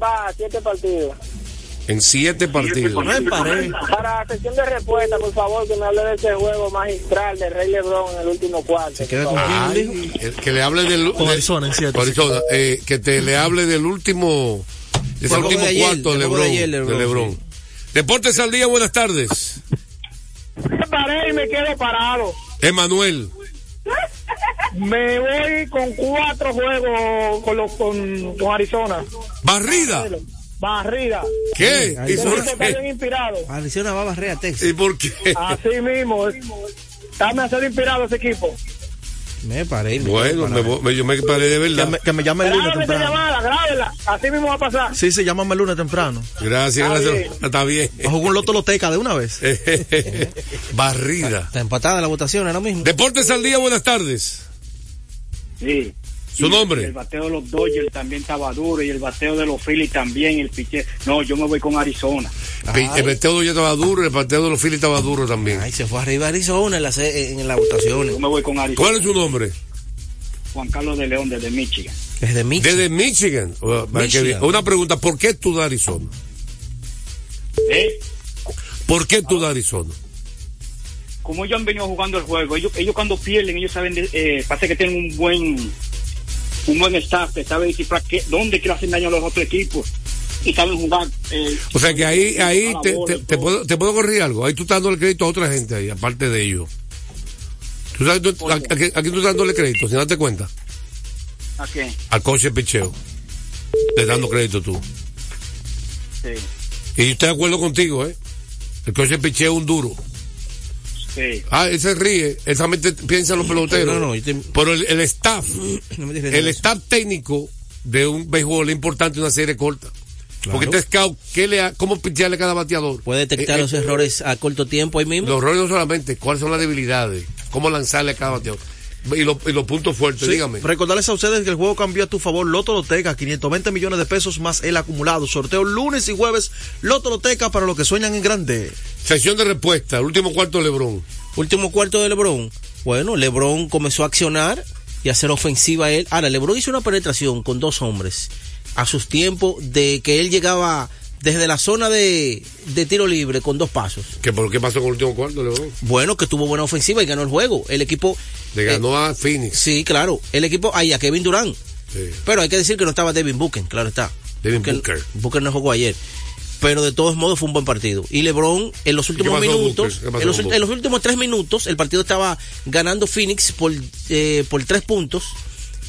Va, siete partidos. En siete partidos. Para sesión de respuesta, por favor, que me hable de ese juego magistral de Rey Lebron en el último cuarto. Ay, el que le hable del Con Arizona en siete. Arizona, eh, que te le hable del último de ese juego último de ayer, cuarto Lebron, de ayer, de LeBron, Lebron. Deportes al día, buenas tardes. Me paré y me quedo parado. Emanuel, Me voy con cuatro juegos con, los, con, con Arizona. barrida. Barrida. ¿Qué? ¿Y por está bien qué? inspirado. Arizona va a barrer a Texas. ¿Y por qué? Así mismo. Está demasiado inspirado ese equipo. Me paré. me Bueno, me, me- yo me paré de Que verdad. me, que me llame el lunes temprano. llamada, grábela. Así mismo va a pasar. Sí, sí, llámame el lunes temprano. Gracias, Está gracias. Está bien. Bajo un loto loteca de una vez. Barrida. Está empatada la votación ahora mismo. Deportes al día, buenas tardes. Sí. Su Y nombre. El bateo de los Dodgers también estaba duro y el bateo de los Phillies también, el piche. No, yo me voy con Arizona. El bateo ya estaba duro, el bateo de los Phillies estaba duro también. Ay, se fue arriba Arizona en, la, en las votaciones. Yo me voy con Arizona. ¿Cuál es su nombre? Juan Carlos de León desde Michigan. Desde Michigan. Desde Michigan. Una pregunta, ¿por qué tú de Arizona? ¿Eh? ¿Por qué tú de Arizona? Como ellos han venido jugando el juego, ellos, ellos cuando pierden, ellos saben, de- eh, parece que tienen un buen un buen staff, que sabe descifrar qué, dónde quiere hacer daño a los otros equipos y saben jugar. eh, O sea que ahí, ahí a te, bola te- te puedo, te puedo corregir algo. Ahí tú estás dándole crédito a otra gente ahí, aparte de ellos. ¿Tú sabes, tú- a- aquí, aquí tú estás dándole crédito, sin darte cuenta. ¿A qué? Al coche de picheo. Le dando crédito tú. Sí, Y yo estoy de acuerdo contigo, ¿eh? El coche de picheo es un duro. Sí. Ah, él se ríe. Él solamente piensa en los peloteros. No, no, yo te- Pero el, el staff, No el staff técnico de un béisbol es importante una serie corta. Porque este scout, ¿qué le ha, ¿cómo pichearle a cada bateador? Puede detectar Eh, eh, los errores a corto tiempo ahí mismo. Los errores no solamente, cuáles son las debilidades, cómo lanzarle a cada bateador. Y, los- y los puntos fuertes, Sí, dígame. Recordarles a ustedes que el juego cambió a tu favor. Loto Loteca, 520 millones de pesos más el acumulado. Sorteo lunes y jueves. Loto Loteca para los que sueñan en grande. Sesión de respuesta, el último cuarto de Lebron. Último cuarto de LeBron. Bueno, LeBron comenzó a accionar y a hacer ofensiva a él. Ahora, LeBron hizo una penetración con dos hombres a sus tiempos de que él llegaba desde la zona de, de tiro libre con dos pasos. ¿Qué, por qué pasó con el último cuarto Lebron? Bueno, que tuvo buena ofensiva y ganó el juego. El equipo. Le ganó a Phoenix. Sí, claro. El equipo. Ahí a Kevin Durant. Sí. Pero hay que decir que no estaba Devin Booker, claro está. Devin Booker. Booker no jugó ayer. Pero de todos modos fue un buen partido. Y LeBron en los últimos minutos, en los, en los últimos tres minutos, el partido estaba ganando Phoenix por, eh, por tres puntos.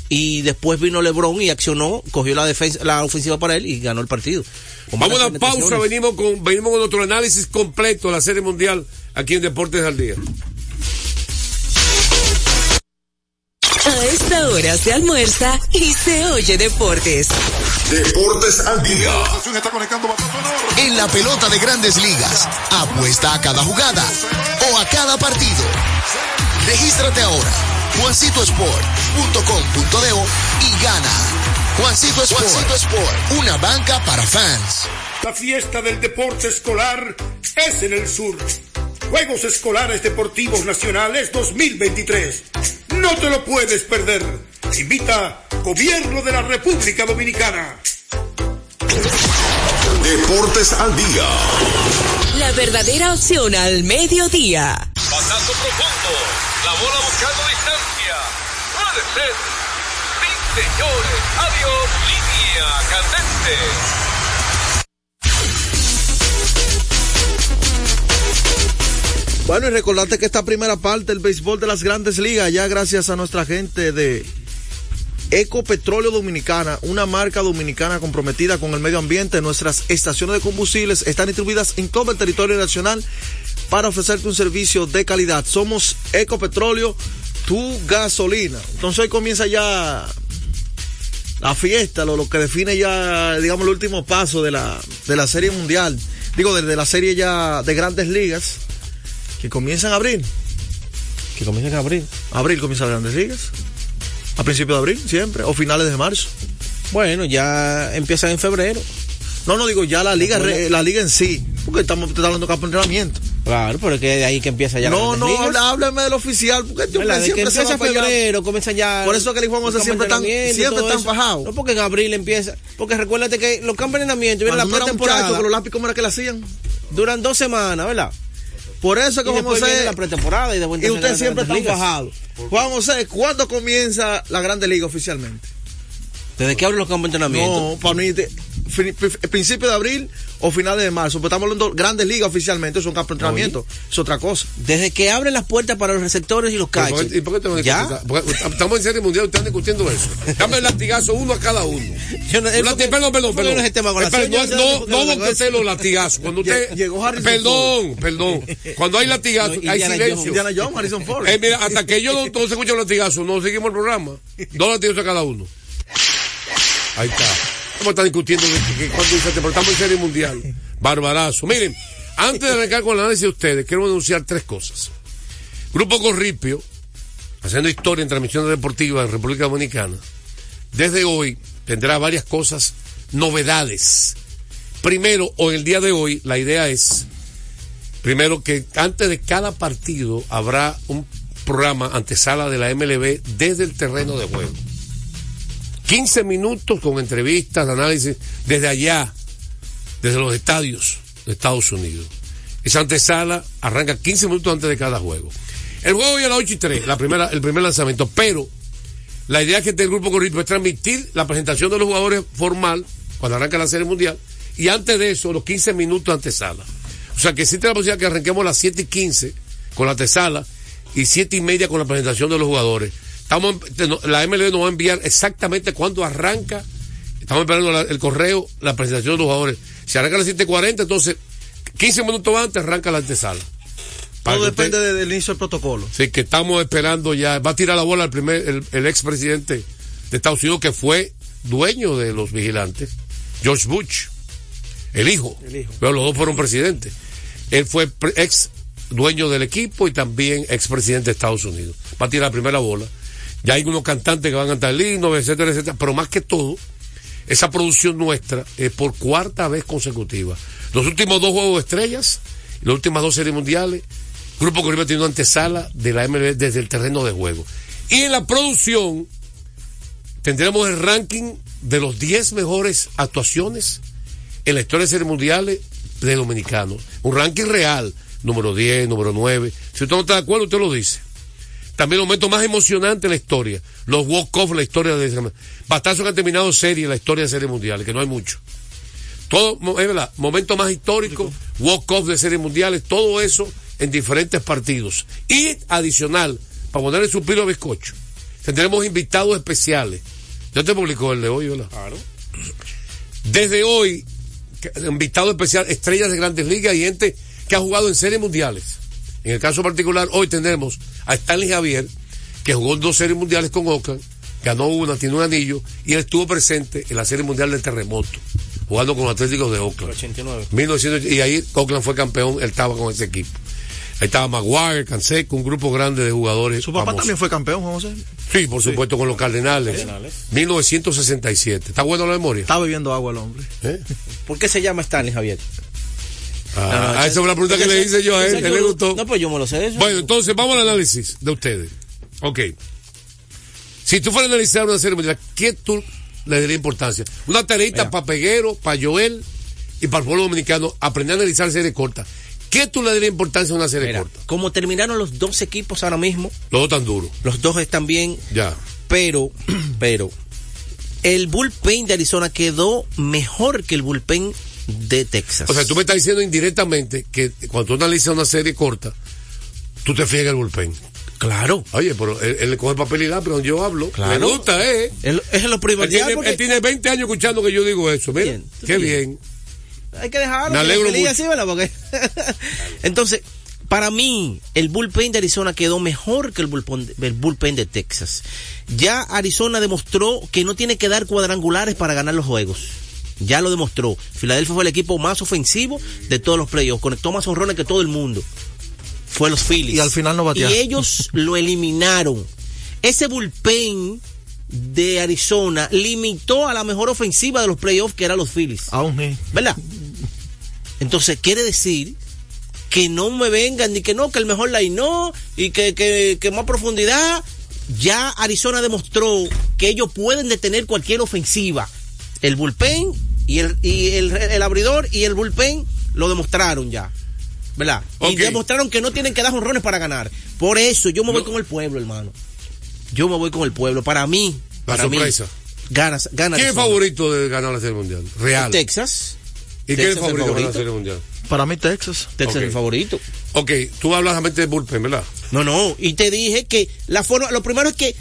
Y después vino LeBron y accionó, cogió la defensa, la ofensiva para él y ganó el partido. Con Vamos a una pausa, venimos con, venimos con nuestro análisis completo de la Serie Mundial aquí en Deportes al Día. A esta hora se almuerza y se oye deportes. Deportes al día. En la pelota de grandes ligas, apuesta a cada jugada o a cada partido. Regístrate ahora, juancitosport.com.de y gana. Juancito Sport, Juancito Sport, una banca para fans. La fiesta del deporte escolar es en el sur. Juegos Escolares Deportivos Nacionales 2023. No te lo puedes perder. Invita Gobierno de la República Dominicana. Deportes al día. La verdadera opción al mediodía. Batazo profundo. La bola buscando Puede ser. Sí, señores. Adiós. Línea candente. Bueno, y recordarte que esta primera parte del béisbol de las grandes ligas, ya gracias a nuestra gente de Ecopetróleo Dominicana, una marca dominicana comprometida con el medio ambiente, nuestras estaciones de combustibles están distribuidas en todo el territorio nacional para ofrecerte un servicio de calidad. Somos Ecopetróleo, tu gasolina. Entonces hoy comienza ya la fiesta, lo, lo que define ya, digamos, el último paso de la, de la serie mundial. Digo, de, de la serie ya de grandes ligas, que comienzan a abrir. Que comiencen a abrir. Abril comienza las grandes ligas. A principios de abril, siempre, o finales de marzo. Bueno, ya empiezan en febrero. No, no digo ya la liga, re- la liga en sí, porque estamos te hablando de campo de entrenamiento. Claro, pero es que de ahí que empieza ya. No, no, habla, háblame del oficial. Porque yo de que empieza febrero, comienza ya. Por eso que el Juan José siempre están, siempre están fajados. No, porque en abril empieza. Porque recuérdate que los campos de entrenamiento vienen la pretemporada. Con los lápices, ¿cómo era que la hacían? Duran dos semanas, ¿verdad? Por eso que Juan José. la pretemporada y, de y usted siempre está fajado. Juan José, ¿cuándo comienza la Grande Liga oficialmente? ¿Desde qué abren los campos de entrenamiento? No, para mí, principio de abril o finales de marzo. Pero estamos hablando de grandes ligas oficialmente, es un campo de entrenamiento, es otra cosa. Desde que abren las puertas para los receptores y los catchers. ¿Y por qué ¿Ya? Porque estamos en serie mundial, están discutiendo eso. Dame el latigazo uno a cada uno. Yo no, perdón, perdón, perdón. No, no, no, no, no los latigazos. Cuando usted. Llegó Harrison Perdón, perdón. Cuando hay latigazos, hay silencio. Indiana Jones, Harrison Ford. Eh, mira, hasta que ellos no, se escuchan los latigazos, no seguimos el programa. Dos latigazos a cada uno. Ahí está. ¿Cómo están discutiendo que, cuando dice, pero estamos en serie mundial? Barbarazo. Miren, antes de arrancar con el análisis de ustedes, quiero anunciar tres cosas. Grupo Corripio, haciendo historia en transmisiones deportivas en República Dominicana, desde hoy tendrá varias cosas, novedades. Primero, o el día de hoy, la idea es, primero que antes de cada partido habrá un programa antesala de la MLB desde el terreno de juego. 15 minutos con entrevistas, análisis desde allá, desde los estadios de Estados Unidos. Esa antesala arranca 15 minutos antes de cada juego. El juego hoy a las 8 y 3, la primera, el primer lanzamiento, pero la idea que este grupo corrido es transmitir la presentación de los jugadores formal cuando arranca la Serie Mundial y antes de eso los 15 minutos antesala. O sea que existe la posibilidad que arranquemos a las 7 y 15 con la antesala y 7 y media con la presentación de los jugadores Estamos, la MLB nos va a enviar exactamente cuándo arranca. Estamos esperando el correo, la presentación de los jugadores. Si arranca a las 7.40, entonces 15 minutos antes arranca la antesala. Todo depende del inicio del protocolo. Sí, que estamos esperando ya. Va a tirar la bola el primer, el, expresidente de Estados Unidos que fue dueño de los vigilantes, George Bush, el hijo. Pero los dos fueron presidentes. Él fue ex dueño del equipo y también expresidente de Estados Unidos. Va a tirar la primera bola. Ya hay unos cantantes que van a cantar lindos, etcétera, etcétera. Pero más que todo, esa producción nuestra es por cuarta vez consecutiva. Los últimos dos juegos de estrellas, las últimas dos series mundiales, Grupo Caribe tiene una antesala de la MLB desde el terreno de juego. Y en la producción tendremos el ranking de los 10 mejores actuaciones en la historia de series mundiales de dominicanos. Un ranking real, número 10, número 9. Si usted no está de acuerdo, usted lo dice. También el momento más emocionante en la historia. Los walk-off, la historia de Bastazos que han terminado serie, la historia de serie mundiales, que no hay mucho. Todo, es verdad, momento más histórico, walk-off de series mundiales, todo eso en diferentes partidos. Y adicional, para ponerle su pilo a bizcocho, tendremos invitados especiales. Yo te publicó el de hoy, ¿verdad? Claro. Desde hoy, invitado especial, estrellas de grandes ligas y gente que ha jugado en series mundiales. En el caso particular, hoy tendremos a Stanley Javier, que jugó dos series mundiales con Oakland, ganó una, tiene un anillo, y él estuvo presente en la serie mundial del terremoto, jugando con los Atléticos de Oakland. 89. y ahí Oakland fue campeón, él estaba con ese equipo. Ahí estaba Maguire, Canseco, un grupo grande de jugadores. ¿Su papá también fue campeón, Juan José? Sí, por supuesto, con los Cardenales. Cardenales. 1967. ¿Está bueno la memoria? Está bebiendo agua el hombre. ¿Eh? ¿Por qué se llama Stanley Javier? Ah, esa es una pregunta que le hice yo a él, él le gustó. No, pues yo me lo sé. Bueno, entonces vamos al análisis de ustedes. Ok. Si tú fueras a analizar una serie mundial, ¿qué tú le darías importancia? Una tareita para Peguero, para Joel y para el pueblo dominicano, aprender a analizar series cortas. ¿Qué tú le darías importancia a una serie corta? Como terminaron los dos equipos ahora mismo. Los dos tan duros. Los dos están bien. Ya. Pero, pero, el bullpen de Arizona quedó mejor que el bullpen de Texas. O sea, tú me estás diciendo indirectamente que cuando tú analizas una serie corta, tú te fijas el bullpen. Claro. Oye, pero él, le coge papel y lápiz pero yo hablo. Claro. Me gusta, ¿eh? es lo primordial. Él tiene, él 20 años escuchando que yo digo eso. Mira, qué bien. Hay que dejarlo. Me alegro mucho. Así, Porque... Entonces, para mí, el bullpen de Arizona quedó mejor que el bullpen, el bullpen de Texas. Ya Arizona demostró que no tiene que dar cuadrangulares para ganar los juegos. Ya lo demostró. Filadelfia fue el equipo más ofensivo de todos los playoffs. Conectó más honrones que todo el mundo. Fue los Phillies. Y al final no batearon. Y ellos lo eliminaron. Ese bullpen de Arizona limitó a la mejor ofensiva de los playoffs que eran los Phillies. Aún ¿Verdad? Entonces, quiere decir que no me vengan ni que no, que el mejor line no y que, que, que más profundidad. Ya Arizona demostró que ellos pueden detener cualquier ofensiva. El bullpen y el, y el, el abridor y el bullpen lo demostraron ya. ¿Verdad? Y demostraron que no tienen que dar honrones para ganar. Por eso yo me voy con el pueblo, hermano. Yo me voy con el pueblo. Para mí, La para mí, sorpresa. gana, gana ¿Quién es favorito de ganar la Serie Mundial? Real. Texas. ¿Y quién es Texas favorito, el de ganar la favorito. Serie Mundial? Para mí Texas. Texas es el favorito. Ok, tú hablas solamente de bullpen, ¿verdad? No, no, y te dije que la forma, lo primero es que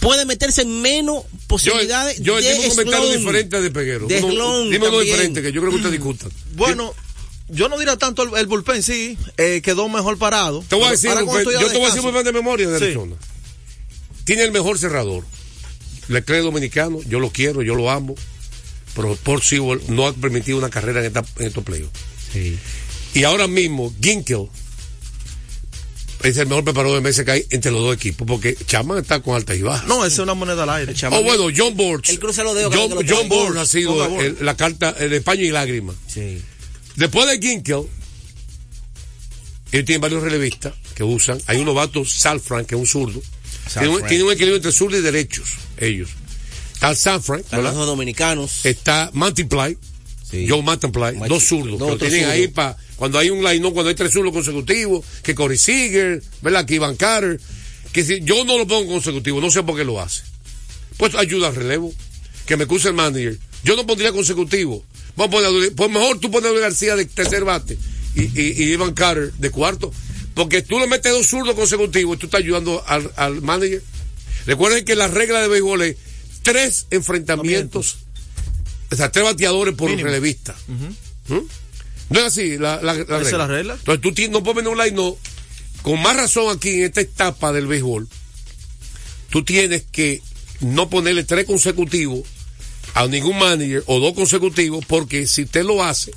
puede meterse en menos posibilidades yo de tengo un comentario diferente de Peguero. De Uno- slung dime uno diferente que yo creo que ustedes discutan. Bueno, yo no diría tanto el, el bullpen, sí, eh, quedó mejor parado. Te voy a decir, bullpen- yo te voy a decir un bullpen de memoria de Sí. Arizona. Tiene el mejor cerrador. Leclerc dominicano, yo lo quiero, yo lo amo. Pero Port Sewell no ha permitido una carrera en, esta- en estos playoffs. Y ahora mismo, Ginkel es el mejor preparador de meses que hay entre los dos equipos, porque Chapman está con altas y bajas. No, esa es una moneda al aire. Oh, bueno, John Borges. Él cruza los dedos cada John, vez que lo John pone. Borges ha sido el- la carta, el de paño y lágrima. Sí. Después de Ginkel, ellos tienen varios relevistas que usan. Hay un novato, Salfran, que es un zurdo. Tiene un, tiene un equilibrio entre zurdo y derechos, ellos. Está Salfran, Están los dominicanos. está Multiply, Sí. Joe Multiply, dos zurdos, dos que lo tienen ahí para cuando hay un line, cuando hay tres zurdos consecutivos, que Corey Seager, ¿verdad? Que Ivan Carter, que si yo no lo pongo consecutivo, no sé por qué lo hace. Pues ayuda al relevo, que me cuse el manager. Yo no pondría consecutivo. Vamos a poner, pues mejor tú pones a Luis García de tercer bate y, y, y Ivan Carter de cuarto, porque tú le metes dos zurdos consecutivos y tú estás ayudando al, al manager. Recuerden que la regla de béisbol es tres enfrentamientos, o sea, tres bateadores por Mínimo. relevista. ¿Mm? No es así la, la, la ¿Esa es la regla? Entonces tú tienes- no puedes un line, no. Con más razón aquí en esta etapa del béisbol, tú tienes que no ponerle tres consecutivos a ningún manager o dos consecutivos, porque si usted lo hace,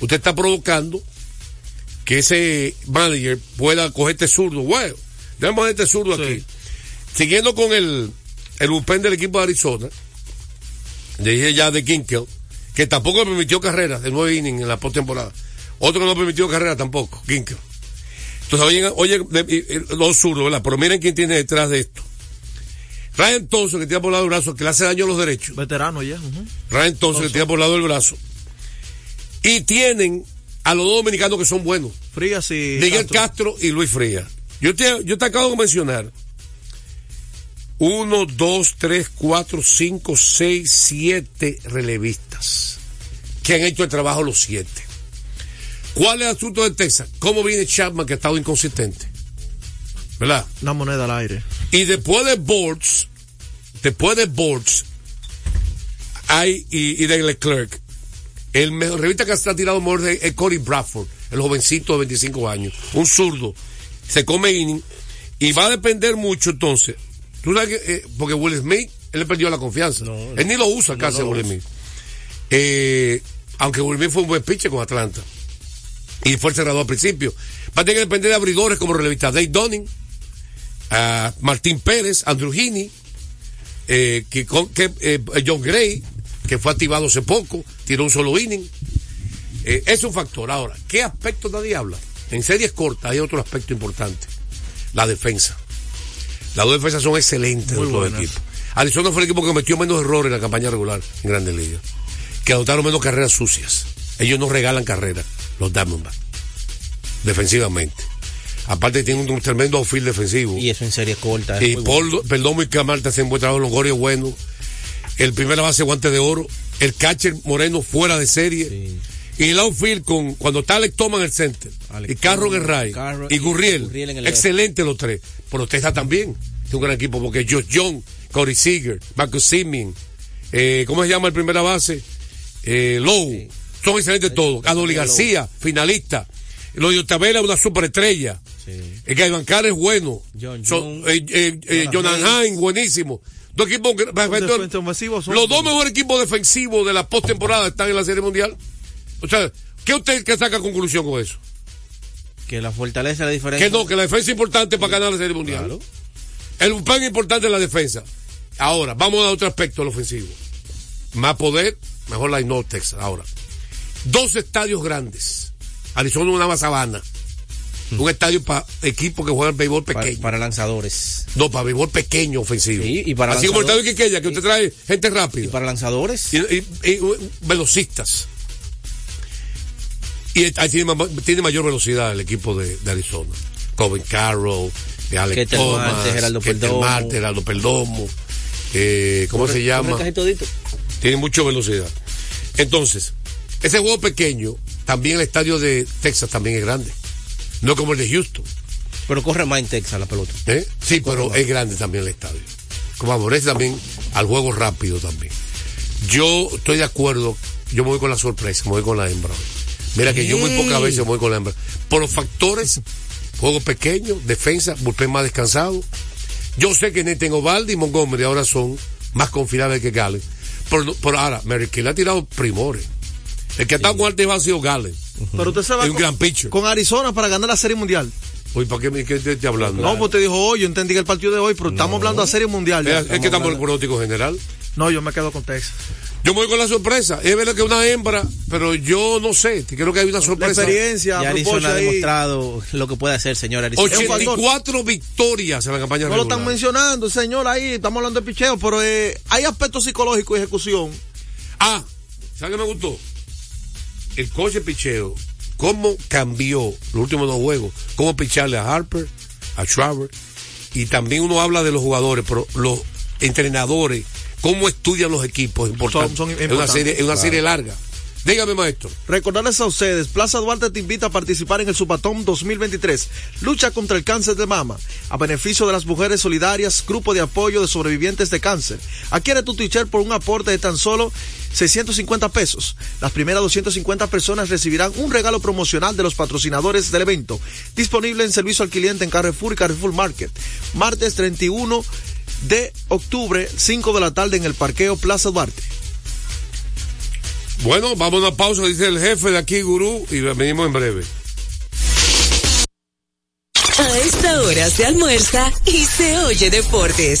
usted está provocando que ese manager pueda coger este zurdo. Bueno, poner este zurdo Sí. aquí. Siguiendo con el, el bullpen del equipo de Arizona, dije ya de Kinkel, que tampoco permitió carrera de nueve innings en la postemporada. Otro que no permitió carrera tampoco, Kinkel. Entonces, oye, oye los zurdos, ¿verdad? Pero miren quién tiene detrás de esto. Ryan Thompson, que tira por el lado del brazo, que le hace daño a los derechos. Veterano ya. ujú. Ryan Thompson, que tira por el lado del brazo. Y tienen a los dos dominicanos que son buenos. Frías y. Miguel Castro. Castro y Luis Frías. Yo te, yo te acabo de mencionar uno, dos, tres, cuatro, cinco, seis, siete relevistas que han hecho el trabajo los siete. ¿Cuál es el asunto de Texas? ¿Cómo viene Chapman que ha estado inconsistente? ¿Verdad? Una moneda al aire. Y después de Boards, después de Boards, hay, y, y de Leclerc, el mejor revista que se ha tirado mejor es Cory Bradford, el jovencito de 25 años, un zurdo, se come inning, y va a depender mucho entonces. Tú sabes que, eh, porque Will Smith, él le perdió la confianza. él ni lo usa casi lo Will. Smith. Eh, aunque Will Smith fue un buen pitcher con Atlanta. Y fue el cerrador al principio. Va a tener que depender de abridores como relevista Dave Dunning, a Martín Pérez, Andrew Heaney, eh, que, con- que, eh, John Gray, que fue activado hace poco, tiró un solo inning. Es un factor. Ahora, ¿qué aspecto nadie habla? En series cortas hay otro aspecto importante. La defensa. Las dos defensas son excelentes Muy de los dos buenas. equipos. Arizona fue el equipo que cometió menos errores en la campaña regular en Grandes Ligas. Que anotaron menos carreras sucias. Ellos no regalan carreras, los Diamondbacks. Defensivamente. Aparte tienen un tremendo outfield defensivo. Y eso en serie corta. es Y muy Paul, bueno. Perdomo y Camarta hacen buen trabajo, Longoria bueno. El primera base guante de oro. El catcher Moreno fuera de serie. Sí. Y el outfield con, cuando está Alex Thomas en el center. Alex y Carro en el. Carro Y y Gurriel. Gurriel en el Excelente los tres. Pero Texas también. Es un gran equipo porque Josh Young, Corey Seager, Marcus Simeon, eh, ¿cómo se llama el primera base? Eh, Lowe. Son excelentes todos. Adoli Lowe. García, finalista. Lo de Otavela, una superestrella. Sí. El Gaivan es bueno. John Son- eh, eh, eh, Jonathan buenísimo. Dos equipos los dos mejores equipos defensivos de la postemporada están en la Serie Mundial. O sea, ¿qué usted que saca conclusión con eso? Que la fortaleza, la diferencia. Que no, que la defensa es importante para ganar la Serie Mundial. Claro. El es importante en la defensa. Ahora, vamos a otro aspecto, el ofensivo. Más poder, mejor la no Texas. Ahora, dos estadios grandes. Arizona es una sabana. Un estadio para equipos que juegan béisbol Para, pequeño. para lanzadores. No, para béisbol pequeño ofensivo. Sí, y para Así como el estadio Quiqueya, que usted trae gente Y rápida. para lanzadores. Y, y- y, velocistas. Y ahí tiene, tiene mayor velocidad el equipo de, de Arizona. Coben Carroll, de Alex Thomas, Marte, Geraldo Perdomo. Marte, Geraldo Perdomo. Eh, ¿Cómo se llama? Tiene mucha velocidad. Entonces, ese juego pequeño, también el estadio de Texas también es grande. No como el de Houston. Pero corre más en Texas la pelota. ¿eh? Sí, pero es grande también el estadio. Como favorece también al juego rápido también. Yo estoy de acuerdo, yo me voy con la sorpresa, me voy con la hembra. Mira que yo muy pocas veces voy con la hembra. Por los factores, juego pequeño, defensa, bullpen más descansado. Yo sé que Nathan Ovaldi y Montgomery ahora son más confiables que Galen. Pero, no- pero ahora, le ha tirado primores. El que ha estado con alto ha sido Galen. Pero usted se va un con, gran pitcher. con Arizona para ganar la Serie Mundial. Oye, ¿para qué me qué te hablando? No, pues te dijo hoy, yo entendí que el partido de hoy, pero estamos hablando de Serie Mundial. ya. es, es que estamos en el pronóstico general. No, yo me quedo con Texas. Yo me voy con la sorpresa. Es verdad que es una hembra, pero yo no sé. Creo que hay una La sorpresa. experiencia, Y a Arizona ha demostrado lo que puede hacer, señor Arizona. 84 victorias en la campaña No lo están mencionando, señor, ahí estamos hablando de picheo, pero eh, hay aspectos psicológicos y ejecución. Ah, ¿sabes qué me gustó? El coche picheo, cómo cambió los últimos dos juegos, cómo picharle a Harper, a Schwarber, y también uno habla de los jugadores, pero los entrenadores, cómo estudian los equipos, es importante. Son- son es una importantes. serie, es una serie larga. Dígame, maestro. Recordarles a ustedes, Plaza Duarte te invita a participar en el Supatón 2023. Lucha contra el cáncer de mama. A beneficio de las mujeres solidarias, grupo de apoyo de sobrevivientes de cáncer. Adquiere tu t-shirt por un aporte de tan solo 650 pesos. Las primeras 250 personas recibirán un regalo promocional de los patrocinadores del evento. Disponible en servicio al cliente en Carrefour y Carrefour Market. Martes 31 de octubre, 5 de la tarde en el parqueo Plaza Duarte. Bueno, vamos a una pausa, dice el jefe de aquí, Gurú, y venimos en breve. A esta hora se almuerza y se oye deportes.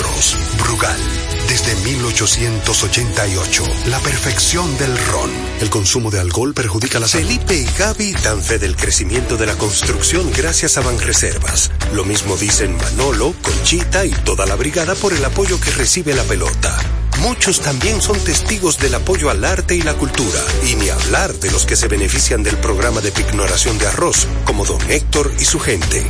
Brugal, desde 1888, la perfección del ron. El consumo de alcohol perjudica la salud. Felipe y Gaby dan fe del crecimiento de la construcción gracias a Banreservas. Lo mismo dicen Manolo, Conchita y toda la brigada por el apoyo que recibe la pelota. Muchos también son testigos del apoyo al arte y la cultura, y ni hablar de los que se benefician del programa de pignoración de arroz, como don Héctor y su gente.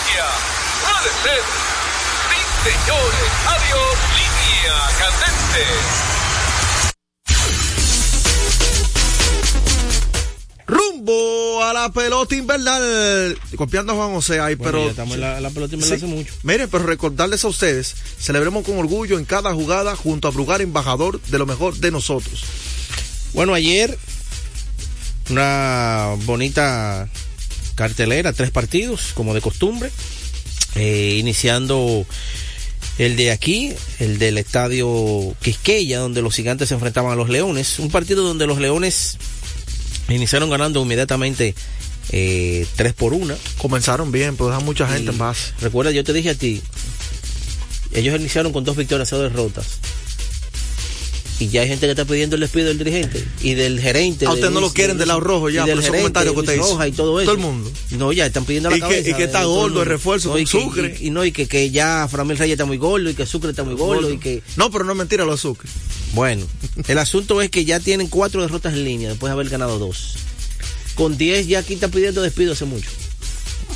distancia. Puede ser. Sí, señores. Adiós. Línea candente. Rumbo a la pelota invernal. Copiando a Juan José ahí, Bueno, pero. ya estamos en la, la pelota invernal Sí. hace mucho. Mire, pero recordarles a ustedes, celebremos con orgullo en cada jugada junto a Brugar, embajador de lo mejor de nosotros. Bueno, ayer una bonita cartelera, tres partidos, como de costumbre, eh, iniciando el de aquí, el del estadio Quisqueya, donde los gigantes se enfrentaban a los leones, un partido donde los leones iniciaron ganando inmediatamente eh, 3 por 1. Comenzaron bien, pero dejan mucha gente Y en base. Recuerda, yo te dije a ti, ellos iniciaron con dos victorias, cero derrotas. Y ya hay gente que está pidiendo el despido del dirigente y del gerente. A usted de no lo quieren de del lado rojo ya, del por gerente, comentarios que usted hizo. Rojas y todo eso. Todo el mundo. No, ya están pidiendo la Y que- y que está gordo el refuerzo No, con y que- Sucre. Y, y no, y que, que ya Framil Reyes está muy gordo y que Sucre está muy gordo y que... No, pero no es mentira lo de Sucre. Bueno, el asunto es que ya tienen cuatro derrotas en línea después de haber ganado dos. Con 10 ya aquí está pidiendo despido hace mucho.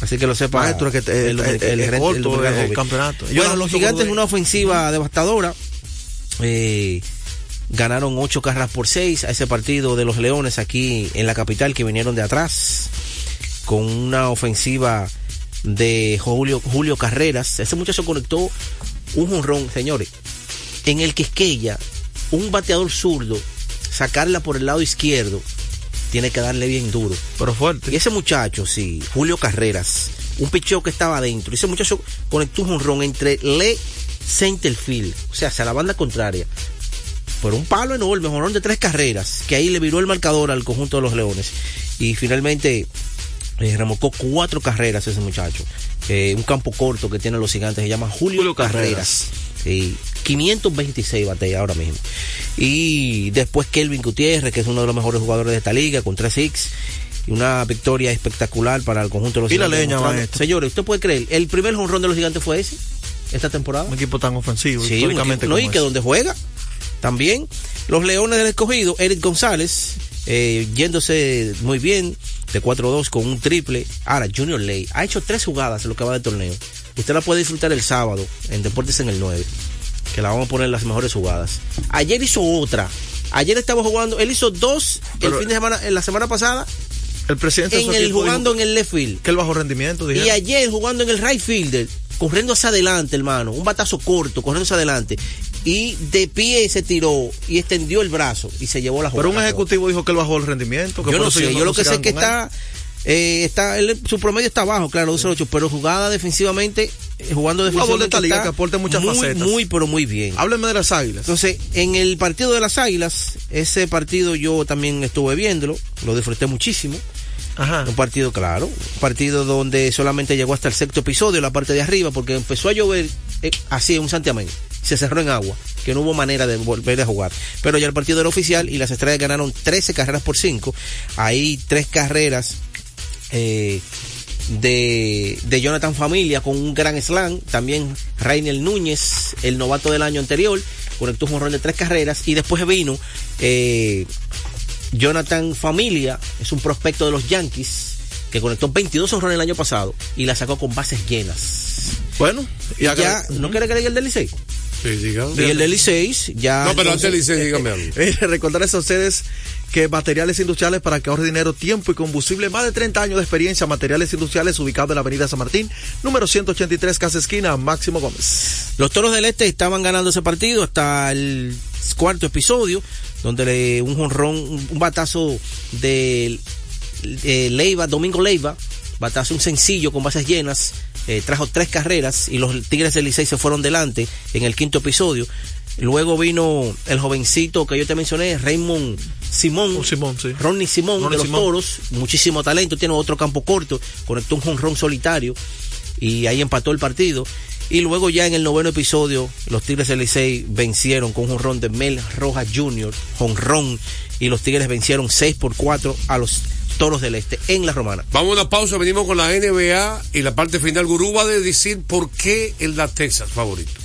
Así que lo sepa. Maestro, que te- el, el- el- es campeonato. Bueno, no los lo gigantes sé. una ofensiva devastadora. Eh, ganaron ocho carreras por seis a ese partido de los Leones aquí en la capital que vinieron de atrás con una ofensiva de Julio, Julio Carreras. Ese muchacho conectó un jonrón, señores, en el que Esquella, un bateador zurdo, sacarla por el lado izquierdo, tiene que darle bien duro. Pero fuerte. Y ese muchacho, sí, Julio Carreras, un picheo que estaba adentro. Y ese muchacho conectó un jonrón entre Le Centerfield, o sea, hacia la banda contraria. Por un palo enorme, jonrón de tres carreras, que ahí le viró el marcador al conjunto de los Leones. Y finalmente eh, remolcó cuatro carreras ese muchacho. Eh, un campo corto que tienen los gigantes, se llama Julio, Julio Carreras. Carreras. Sí, 526 batea ahora mismo. Y después Kelvin Gutiérrez, que es uno de los mejores jugadores de esta liga, con 3 x y una victoria espectacular para el conjunto de los Y la leña. Señores, ¿usted puede creer? El primer jonrón de los gigantes fue ese, esta temporada. Un equipo tan ofensivo, Sí, un históricamente equipo- no, y que donde juega también. Los Leones del Escogido, Eric González, eh, yéndose muy bien, de 4-2 con un triple. Ahora, Junior Ley ha hecho tres jugadas en lo que va del torneo. Usted la puede disfrutar el sábado en Deportes en el 9, que la vamos a poner las mejores jugadas. Ayer hizo otra. Ayer estaba jugando, él hizo dos Pero- el fin de semana, en la semana pasada, El presidente de en el jugando en el left field. que el bajo rendimiento, Y dijeron. ayer jugando en el right fielder, corriendo hacia adelante, hermano, un batazo corto, corriendo hacia adelante. Y de pie se tiró y extendió el brazo y se llevó la jugada. Pero un ejecutivo dijo que él bajó el rendimiento. Que Yo no sé, yo lo que sé es que está, eh, está él- su promedio está bajo, claro, 2-8, pero jugada defensivamente, eh, jugando defensivamente esta liga está que aporta muchas muy, facetas. muy, pero muy bien. Hábleme de las águilas. Entonces, en el partido de las Águilas, ese partido yo también estuve viéndolo, lo disfruté muchísimo. Un partido, claro, un partido donde solamente llegó hasta el sexto episodio, la parte de arriba, porque empezó a llover eh, así, un santiamén. Se cerró en agua, que no hubo manera de volver a jugar. Pero ya el partido era oficial y las estrellas ganaron 13 carreras por 5. Ahí tres carreras eh, de, de Jonathan Familia con un gran slam. También Rainer Núñez, el novato del año anterior, conectó un rol de tres carreras. Y después vino eh, Jonathan Familia, es un prospecto de los Yankees, que conectó 22 honrones el año pasado y la sacó con bases llenas. Bueno, y Ya, agra- ¿no quiere que le diga el del Licey? Sí, diga. Y el del Licey ya... No, pero antes entonces- Licey, dígame algo. Eh, recordarles a ustedes que materiales industriales para que ahorre dinero, tiempo y combustible, más de 30 años de experiencia, materiales industriales ubicado en la avenida San Martín, número 183, casa esquina, Máximo Gómez. Los Toros del Este estaban ganando ese partido hasta el cuarto episodio, donde le, un jonrón, un batazo de Leiva, Domingo Leiva, batazo un sencillo con bases llenas, eh, trajo tres carreras y los Tigres del Licey se fueron delante en el quinto episodio. Luego vino el jovencito que yo te mencioné, Raymond Simón. Oh, Simón, sí. Ronnie Simón Ronnie de los Simón. Toros, muchísimo talento, tiene otro campo corto, conectó un jonrón solitario y ahí empató el partido. Y luego ya en el noveno episodio, los Tigres del Licey vencieron con un jonrón de Mel Rojas Jr., jonrón, y los Tigres vencieron 6 por 4 a los Toros del Este en la Romana. Vamos a una pausa, venimos con la NBA y la parte final. Gurú va a decir por qué el da Texas favorito.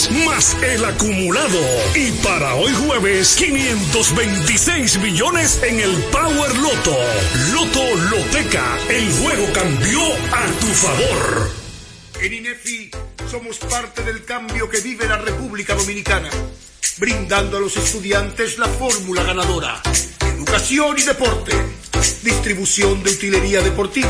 más el acumulado. Y para hoy jueves, 526 millones en el Power Loto. Loto Loteca, el juego cambió a tu favor. En INEFI somos parte del cambio que vive la República Dominicana, brindando a los estudiantes la fórmula ganadora. Educación y deporte, distribución de utilería deportiva,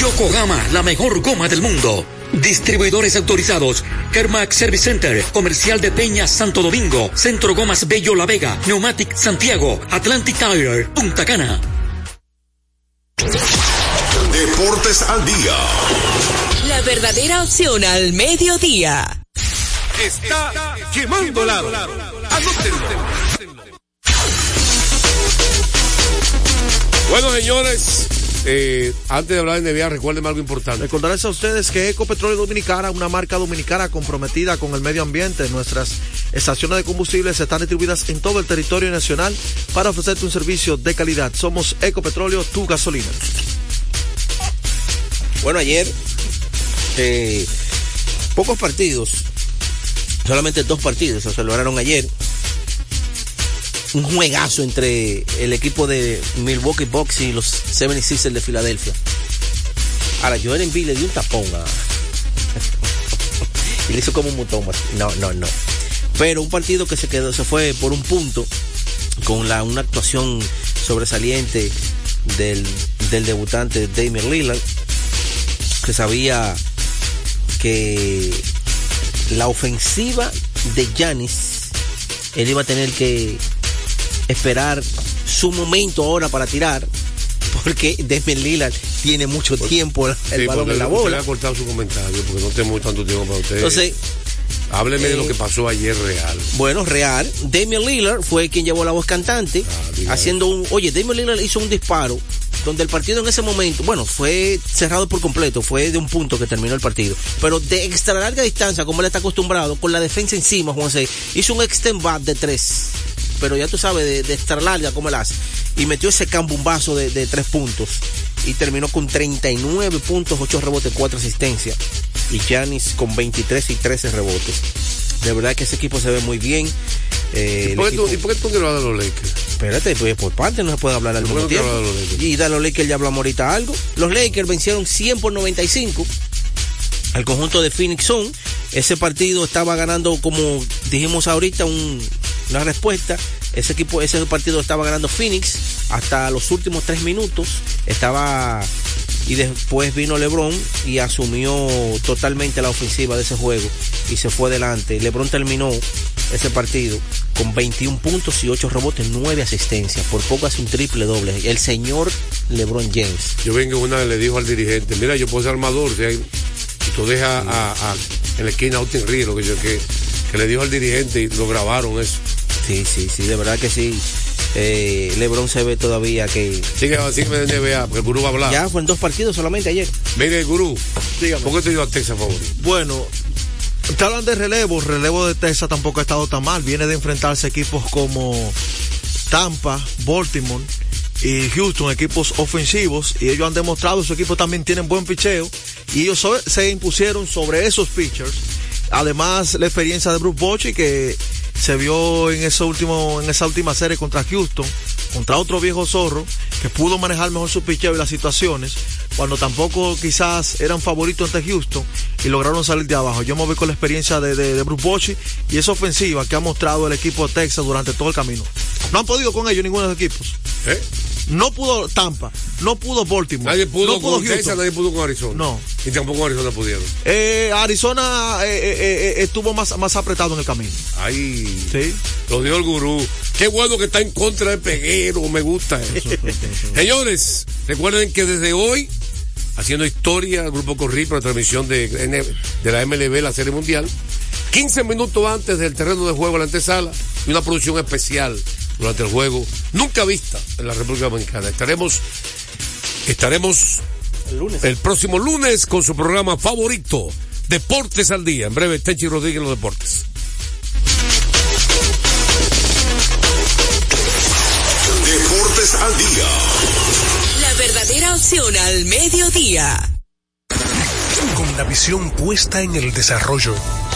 Yokohama, la mejor goma del mundo. Distribuidores autorizados. Kermax Service Center. Comercial de Peña Santo Domingo. Centro Gomas Bello La Vega. Neumatic Santiago. Atlantic Tire. Punta Cana. Deportes al día. La verdadera opción al mediodía. Está quemando lado. Bueno, señores, eh, antes de hablar de NBA, recuérdenme algo importante. Recordarles a ustedes que Ecopetróleo Dominicana, una marca dominicana comprometida con el medio ambiente, nuestras estaciones de combustibles están distribuidas en todo el territorio nacional para ofrecerte un servicio de calidad. Somos Ecopetróleo, tu gasolina. Bueno, ayer, eh, pocos partidos, solamente dos partidos se celebraron ayer un juegazo entre el equipo de Milwaukee Bucks y los 76ers de Filadelfia. Ahora, Joel Embiid le dio un tapón a... y le hizo como un mutón. No, no, no. Pero un partido que se quedó, se fue por un punto con la, una actuación sobresaliente del, del debutante Damian Lillard, que sabía que la ofensiva de Giannis, él iba a tener que esperar su momento ahora para tirar, porque Desmond Lillard tiene mucho tiempo el Sí, balón en la bola. usted ha cortado su comentario porque no tengo tanto tiempo para usted. Entonces, hábleme de eh, lo que pasó ayer real. Bueno, real. Damian Lillard fue quien llevó la voz cantante, haciendo un... Oye, Damian Lillard hizo un disparo donde el partido en ese momento, bueno, fue cerrado por completo, fue de un punto que terminó el partido, pero de extra larga distancia, como él está acostumbrado, con la defensa encima, Juan C, hizo un extend back de tres, pero ya tú sabes, de, de extra larga, como él hace, y metió ese cambumbazo de, de tres puntos, y terminó con 39 puntos, 8 rebotes, 4 asistencias, y Giannis con 23 y 13 rebotes. De verdad que ese equipo se ve muy bien. Eh, ¿Y por, qué tú, ¿Y por qué tú quieres hablar de los Lakers? Espérate, pues por parte no se puede hablar al ¿Por qué mismo tiempo. los? Y de los Lakers ya hablamos ahorita algo. Los Lakers vencieron 100 por 95 al conjunto de Phoenix Sun. Ese partido estaba ganando, como dijimos ahorita, un- una respuesta. Ese equipo, ese partido estaba ganando Phoenix hasta los últimos tres minutos. Estaba y después vino LeBron y asumió totalmente la ofensiva de ese juego y se fue adelante. LeBron terminó ese partido con 21 puntos y 8 rebotes, 9 asistencias. Por poco hace un triple doble. El señor LeBron James. Yo vengo una vez le dijo al dirigente, mira, yo puedo ser armador, si tú dejas en la esquina a Austin Ríos, que, yo- que, que le dijo al dirigente y lo grabaron eso. Sí, sí, sí, de verdad que sí. Eh, LeBron se ve todavía que. Sigue, sígueme de NBA, porque el gurú va a hablar. Ya fue en dos partidos solamente ayer. Mire, gurú, ¿por qué te dio a Texas favorito? Bueno, te hablan de relevo. Relevo de Texas tampoco ha estado tan mal. Viene de enfrentarse equipos como Tampa, Baltimore y Houston, equipos ofensivos. Y ellos han demostrado, su equipo también tienen buen picheo. Y ellos so- se impusieron sobre esos pitchers. Además, la experiencia de Bruce Bochy que se vio en ese último, en esa última serie contra Houston, contra otro viejo zorro, que pudo manejar mejor su picheo y las situaciones, cuando tampoco quizás eran favoritos ante Houston y lograron salir de abajo. Yo me voy con la experiencia de, Bruce Bochy y esa ofensiva que ha mostrado el equipo de Texas durante todo el camino. No han podido con ellos ninguno de los equipos. ¿Eh? No pudo Tampa, no pudo Baltimore, Nadie pudo no pudo con. Texas, nadie pudo con Arizona. No. Y tampoco Arizona pudieron. Eh, Arizona eh, eh, eh, estuvo más, más apretado en el camino. Ay, Sí. lo dijo el gurú. Qué bueno que está en contra del peguero, me gusta eso. Señores, recuerden que desde hoy, haciendo historia, el grupo Corri para la transmisión de, de la MLB, la Serie Mundial, 15 minutos antes del terreno de juego, la antesala, y una producción especial durante el juego, nunca vista en la República Dominicana. Estaremos, estaremos El lunes. el próximo lunes con su programa favorito, Deportes al Día. En breve, Tenchi Rodríguez en los deportes. Deportes al Día. La verdadera opción al mediodía. Con la visión puesta en el desarrollo,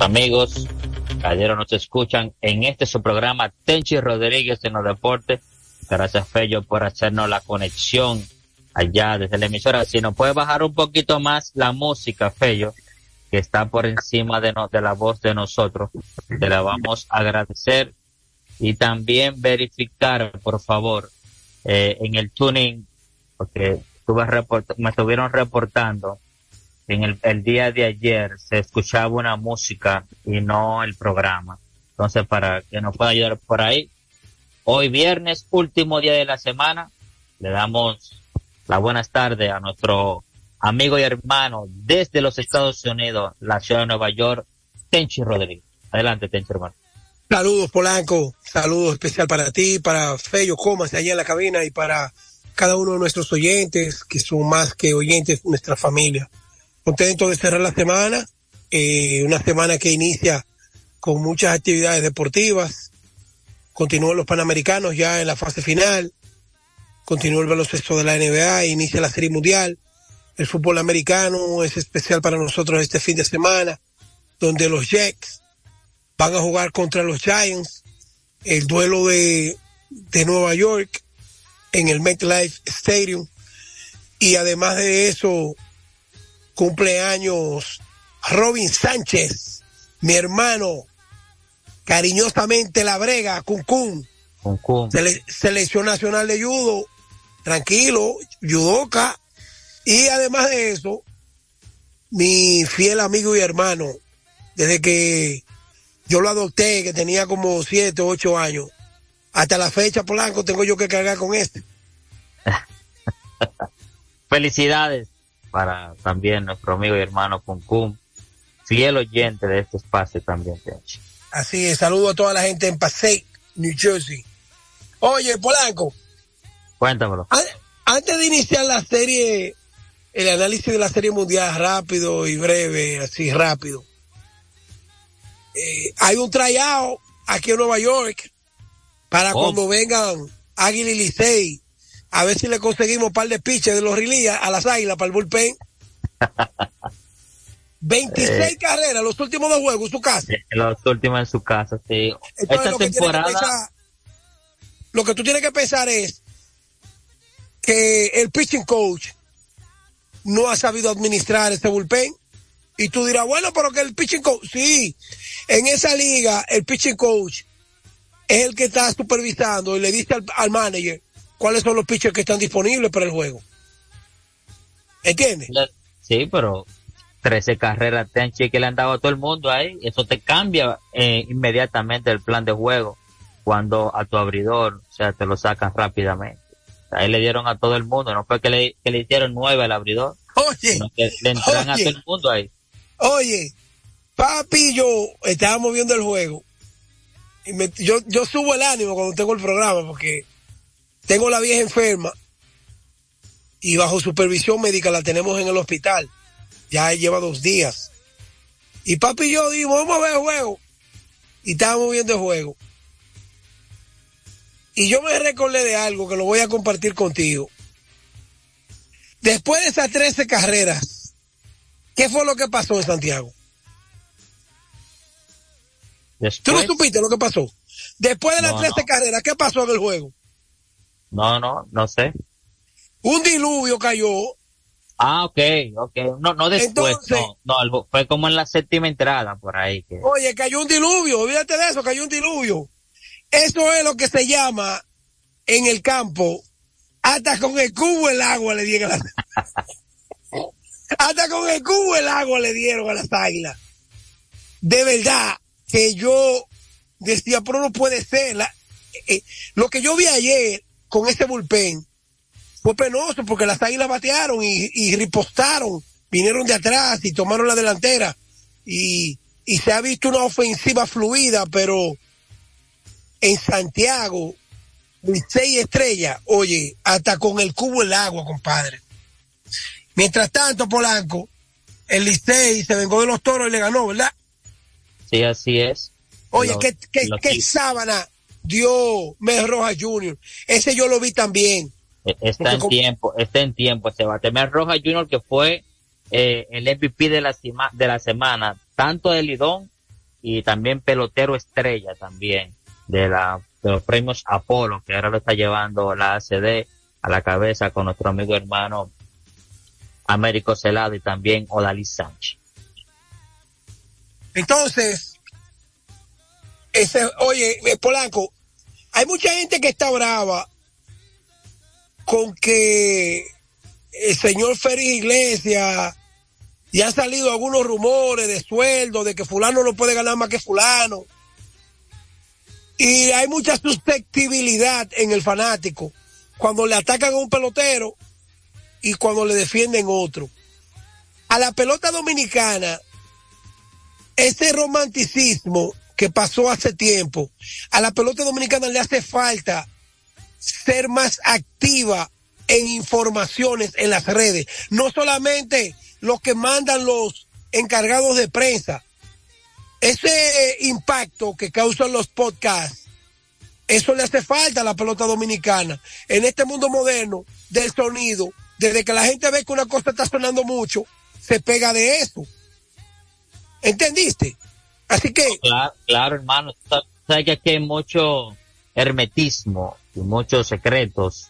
Amigos, ayer nos escuchan en este su programa Tenchi Rodríguez en los deportes. Gracias Fello por hacernos la conexión allá desde la emisora. Si nos puede bajar un poquito más la música, Fello, que está por encima de, de la voz de nosotros, te la vamos a agradecer y también verificar, por favor, eh, en el tuning, porque me estuvieron reportando en el, día de ayer se escuchaba una música y no el programa. Entonces, para que nos pueda ayudar por ahí, hoy viernes, último día de la semana, le damos las buenas tardes a nuestro amigo y hermano desde los Estados Unidos, la ciudad de Nueva York, Tenchi Rodríguez. Adelante, Tenchi, hermano. Saludos, Polanco. Saludos especial para ti, para Fello Comas allá en la cabina y para cada uno de nuestros oyentes, que son más que oyentes nuestra familia. Contento de cerrar la semana, eh, una semana que inicia con muchas actividades deportivas. Continúan los Panamericanos ya en la fase final. Continúa el baloncesto de la NBA, inicia la Serie Mundial. El fútbol americano es especial para nosotros este fin de semana, donde los Jets van a jugar contra los Giants. El duelo de, de Nueva York en el MetLife Stadium. Y además de eso, cumpleaños Robin Sánchez, mi hermano, cariñosamente la brega, Cuncún. Sele selección nacional de judo, tranquilo, judoka. Y además de eso, mi fiel amigo y hermano, desde que yo lo adopté, que tenía como siete o ocho años, hasta la fecha, Polanco, tengo yo que cargar con este. Felicidades para también nuestro amigo y hermano Kun fiel oyente de este espacio también. Así es, saludo a toda la gente en Passaic, New Jersey. Oye, Polanco. Cuéntamelo. Antes de iniciar la serie, el análisis de la serie mundial rápido y breve, así rápido. Eh, hay un tryout aquí en Nueva York para oh. cuando vengan Águila y Licey a ver si le conseguimos un par de piches de los rilías a las águilas para el bullpen. 26 eh, carreras, los últimos dos juegos en su casa. Los últimos en su casa, sí. Esta lo temporada. Que pensar, lo que tú tienes que pensar es que el pitching coach no ha sabido administrar este bullpen. Y tú dirás, bueno, pero que el pitching coach, sí, en esa liga el pitching coach es el que está supervisando y le dice al, al manager, cuáles son los pitchers que están disponibles para el juego. ¿Entiendes? Sí, pero 13 carreras Tenchi que le han dado a todo el mundo ahí, eso te cambia eh, inmediatamente el plan de juego cuando a tu abridor, o sea, te lo sacan rápidamente. Ahí le dieron a todo el mundo, no fue que le, que le hicieron nueve al abridor, oye, que le entran a todo el mundo ahí. Oye, papi y yo estábamos viendo el juego y me, yo, yo subo el ánimo cuando tengo el programa porque tengo la vieja enferma y bajo supervisión médica la tenemos en el hospital. Ya lleva dos días. Y papi y yo dijimos, vamos a ver el juego. Y estábamos viendo el juego. Y yo me recordé de algo que lo voy a compartir contigo. Después de esas 13 carreras, ¿qué fue lo que pasó en Santiago? ¿Tú no supiste lo que pasó? Después de las 13 carreras, ¿qué pasó en el juego? No, no, no sé. Un diluvio cayó. Ah, ok, ok. No, no después, no, no, fue como en la séptima entrada por ahí. Que... Oye, cayó un diluvio, olvídate de eso, cayó un diluvio. Eso es lo que se llama en el campo, hasta con el cubo el agua le dieron a las... hasta con el cubo el agua le dieron a las águilas. De verdad que yo decía, pero no puede ser. La... Eh, eh, lo que yo vi ayer con ese bullpen fue penoso porque las águilas batearon y, y ripostaron, vinieron de atrás y tomaron la delantera y, y se ha visto una ofensiva fluida, pero en Santiago, seis estrellas, oye, hasta con el cubo el agua, compadre. Mientras tanto, Polanco, el Licey se vengó de los toros y le ganó, ¿verdad? Sí, así es. Oye, Lo- ¿qué, qué, sábana dio Mes Roja Jr.? Ese yo lo vi también. Eh, Está en tiempo, está en tiempo ese bate. Mer Roja Jr. que fue eh, el MVP de la, sema- de la semana, tanto de Lidón y también pelotero estrella también de, la, de los premios Apolo, que ahora lo está llevando la ACD a la cabeza con nuestro amigo hermano Américo Celado y también Odalis Sánchez. Entonces, ese, oye, eh, Polanco, hay mucha gente que está brava con que el señor Félix Iglesias y han salido algunos rumores de sueldo, de que fulano no puede ganar más que fulano. Y hay mucha susceptibilidad en el fanático cuando le atacan a un pelotero y cuando le defienden otro. A la pelota dominicana, ese romanticismo que pasó hace tiempo, a la pelota dominicana le hace falta ser más activa en informaciones en las redes. No solamente los que mandan los encargados de prensa. Ese impacto que causan los podcasts, eso le hace falta a la pelota dominicana. En este mundo moderno del sonido, desde que la gente ve que una cosa está sonando mucho, se pega de eso. ¿Entendiste? Así que... Claro, hermano. Sa- Sabes que aquí hay mucho hermetismo y muchos secretos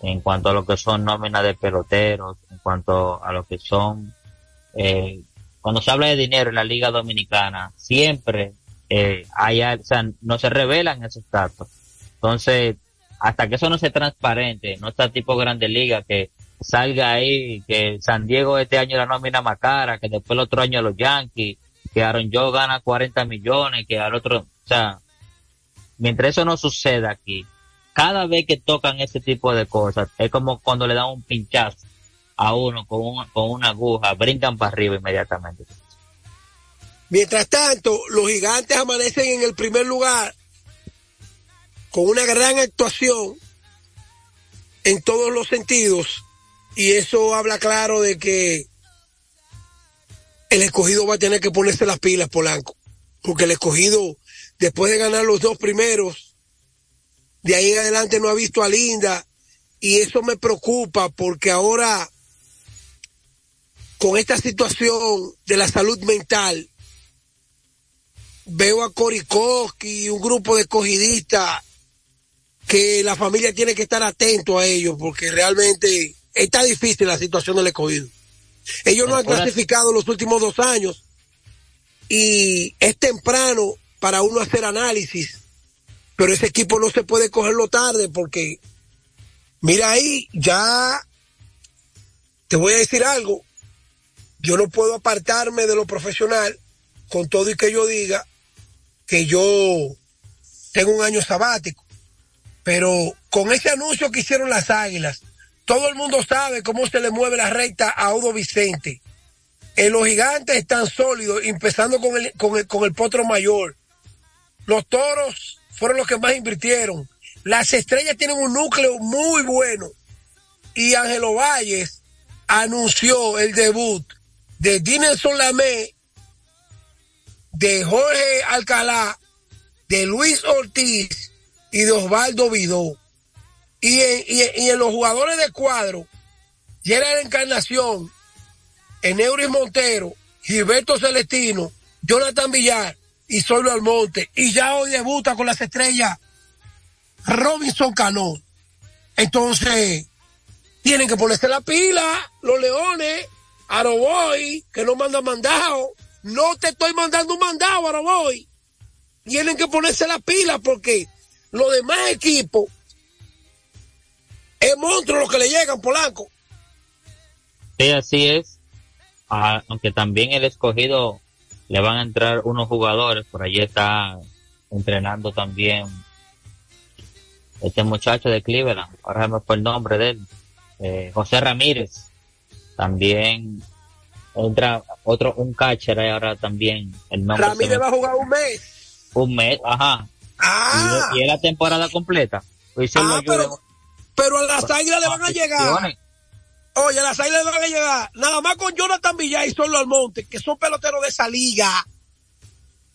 en cuanto a lo que son nóminas de peloteros, en cuanto a lo que son, eh, cuando se habla de dinero en la Liga Dominicana, siempre eh, hay, o sea, no se revelan esos datos. Entonces, hasta que eso no sea transparente, no está tipo Grande Liga que salga ahí, que San Diego este año la nómina más cara, que después el otro año los Yankees, que Aaron Joe gana 40 millones, que al otro, o sea, mientras eso no suceda aquí, cada vez que tocan ese tipo de cosas, es como cuando le dan un pinchazo a uno con, un- con una aguja, brincan para arriba inmediatamente. Mientras tanto, los gigantes amanecen en el primer lugar con una gran actuación en todos los sentidos y eso habla claro de que el escogido va a tener que ponerse las pilas, Polanco, porque el escogido, después de ganar los dos primeros, de ahí en adelante no ha visto a Linda y eso me preocupa porque ahora con esta situación de la salud mental, veo a Korikoski y un grupo de escogidistas que la familia tiene que estar atento a ellos porque realmente está difícil la situación del escogido. Ellos no han clasificado los últimos dos años y es temprano para uno hacer análisis, pero ese equipo no se puede cogerlo tarde porque, mira ahí, ya te voy a decir algo, yo no puedo apartarme de lo profesional con todo y que yo diga que yo tengo un año sabático. Pero con ese anuncio que hicieron las águilas, todo el mundo sabe cómo se le mueve la recta a Udo Vicente. Eh, los gigantes están sólidos, empezando con el, con el, con el potro mayor. Los toros fueron los que más invirtieron. Las estrellas tienen un núcleo muy bueno. Y Ángelo Valles anunció el debut de Dinelson Lamé, de Jorge Alcalá, de Luis Ortiz y de Osvaldo Vidó. Y en, y los jugadores de cuadro, Gerard Encarnación, Eneuris Montero, Gilberto Celestino, Jonathan Villar y Solo Almonte. Y ya hoy debuta con las estrellas Robinson Cano. Entonces, tienen que ponerse la pila, los leones, Aroboy, que no manda mandado. No te estoy mandando un mandado, Aroboy. Tienen que ponerse la pila porque los demás equipos es monstruo lo que le llegan, Polanco. Sí, así es. Ah, aunque también el escogido le van a entrar unos jugadores, por allí está entrenando también este muchacho de Cleveland, ahora se me fue el nombre de él, eh, José Ramírez, también otra, otro, un catcher ahora también, el nombre. Ramírez va a jugar un mes. Un mes, ajá. Ah, Y, y es la temporada completa. Pues Ah, pero, pero a las águilas le van a llegar. Oye, a las águilas le van a llegar. Nada más con Jonathan Villar y Solo Almonte, que son peloteros de esa liga.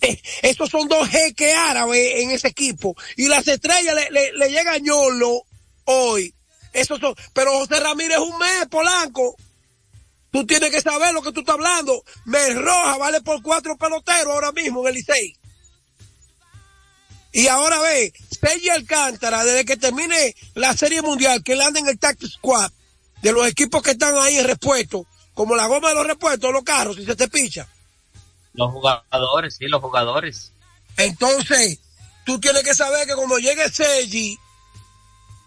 Eh, esos son dos jeques árabes en ese equipo. Y las estrellas le, le, le llega Ñolo hoy. Esos son, pero José Ramírez un mes, Polanco. Tú tienes que saber lo que tú estás hablando. Mes Roja vale por cuatro peloteros ahora mismo en el Licey. Y ahora ve, Sergi Alcántara, desde que termine la Serie Mundial, que él anda en el Tax Squad, de los equipos que están ahí en repuesto, como la goma de los repuestos, los carros, si se te picha. Los jugadores, sí, los jugadores. Entonces, tú tienes que saber que cuando llegue Sergi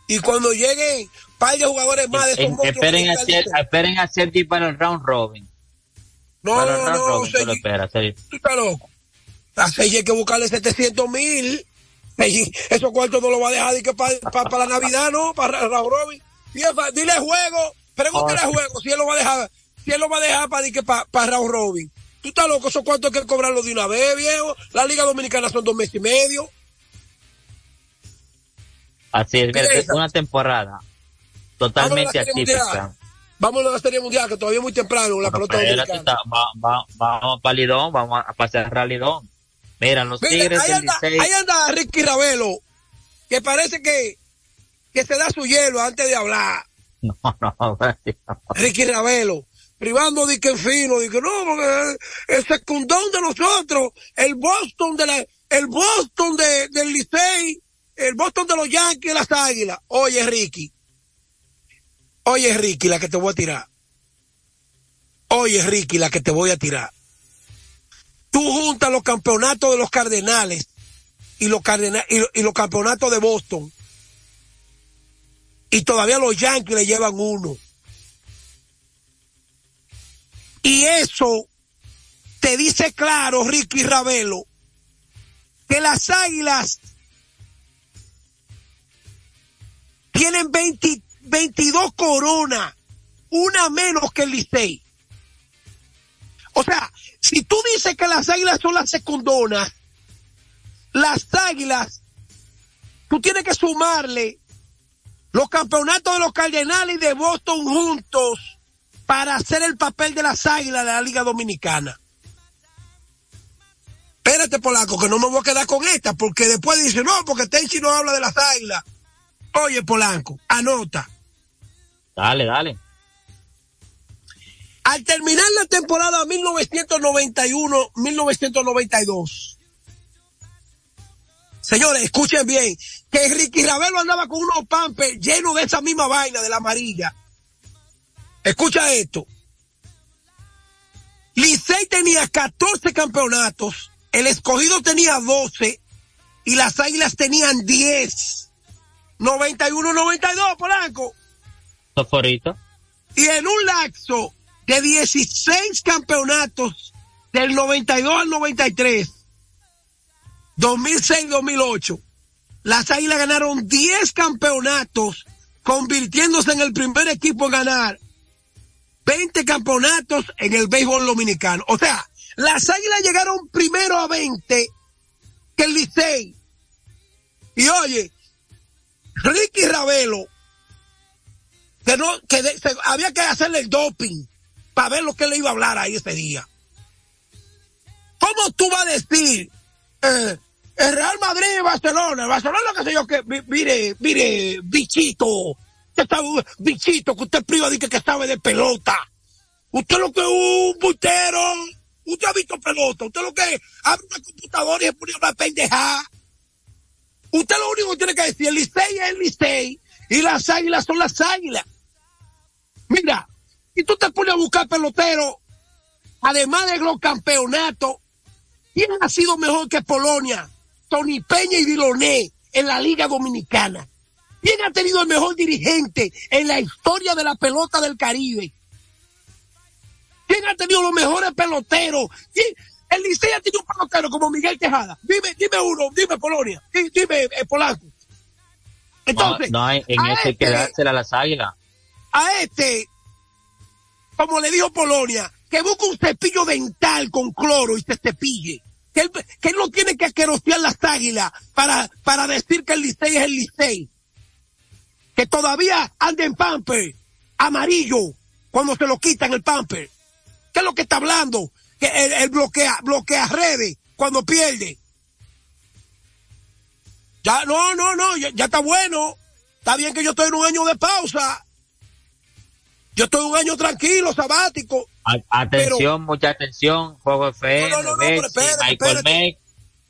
y cuando lleguen par de jugadores más de esos En- esperen, a Ser- esperen a Sergi para el round robin. No, para el no, round no, robin, tú lo Sergi, esperas, Sergi. tú estás loco. A Sergi hay que buscarle 700 mil. Esos cuartos no lo va a dejar de que para la Navidad, ¿no? Para Raúl Robin. Dile juego, pregúntale Oh, a juego si él lo va a dejar, si él lo va a dejar para para Raúl Robin. Tú estás loco, esos cuartos hay que cobrarlo de una vez, viejo. La Liga Dominicana son dos meses y medio. Así es, mira, ¿Qué es una temporada totalmente atípica. Vámonos a la Serie Mundial, que todavía es muy temprano, la pelota dominicana. está- va- va- vamos para Lidón, vamos a pasar a Lidón. Mira, los Mira, Tigres ahí, anda, ahí anda Ricky Ravelo, que parece que, que se da su hielo antes de hablar. No, no, Ricky Ravelo, privando de que en fino, de que no, porque el secundón de nosotros, el Boston de la, el Boston de, del Licey, el Boston de los Yankees, las Águilas. Oye, Ricky. Oye, Ricky, la que te voy a tirar. Oye, Ricky, la que te voy a tirar. Tú juntas los campeonatos de los Cardenales y los, y los campeonatos de Boston. Y todavía los Yankees le llevan uno. Y eso te dice claro, Ricky Ravelo, que las águilas tienen 20 22 coronas, una menos que el Licey. O sea, si tú dices que las águilas son las secundonas, las águilas, tú tienes que sumarle los campeonatos de los Cardenales y de Boston juntos para hacer el papel de las águilas de la Liga Dominicana. Espérate, Polaco, que no me voy a quedar con esta, porque después dice, no, porque Tenchi no habla de las águilas. Oye, Polanco, anota. Dale, dale. Al terminar la temporada 1991-1992, señores, escuchen bien, que Ricky Ravelo andaba con unos pampers llenos de esa misma vaina de la amarilla. Escucha esto. Licey tenía 14 campeonatos, el escogido tenía 12 y las águilas tenían 10. 91-92, Polanco. Soforito. Y en un lapso de 16 campeonatos del 92 al 93, 2006-2008, las Águilas ganaron 10 campeonatos, convirtiéndose en el primer equipo en ganar 20 campeonatos en el béisbol dominicano. O sea, las Águilas llegaron primero a 20 que el Licey. Y oye, Ricky Ravelo, que no, que de- se- había que hacerle el doping para ver lo que le iba a hablar ahí ese día. ¿Cómo tú vas a decir, eh, el Real Madrid y Barcelona, el Barcelona qué sé yo que, mi- mire, mire, bichito, usted está, bichito, que usted priva de que, que sabe de pelota. Usted lo que es un butero, usted ha visto pelota, usted lo que es, abre una computadora y se pone una pendejada. Usted lo único que tiene que decir, el Licey es el Licey y las águilas son las águilas. Mira, y tú te pones a buscar pelotero, además de los campeonatos, ¿quién ha sido mejor que Polonia? Tony Peña y Diloné en la Liga Dominicana. ¿Quién ha tenido el mejor dirigente en la historia de la pelota del Caribe? ¿Quién ha tenido los mejores peloteros? ¿Quién? El Licey ha tenido un pelotero como Miguel Tejada. Dime, dime uno, dime Polonia, di- dime eh, Polanco. Entonces, no, no hay, en que este- dársela a las águilas. a este, como le dijo Polonia, que busque un cepillo dental con cloro y se cepille. Que él, que él no tiene que aquerosear las águilas para, para decir que el Licey es el Licey. Que todavía anda en pamper amarillo cuando se lo quitan el pamper. ¿Qué es lo que está hablando? Que él, él bloquea, bloquea redes cuando pierde. Ya, no, no, no, ya, ya está bueno. Está bien que yo estoy en un año de pausa. Yo estoy un año tranquilo, sabático. A- atención, mucha atención. Juego FM, No, no, no, pero espérate, Michael.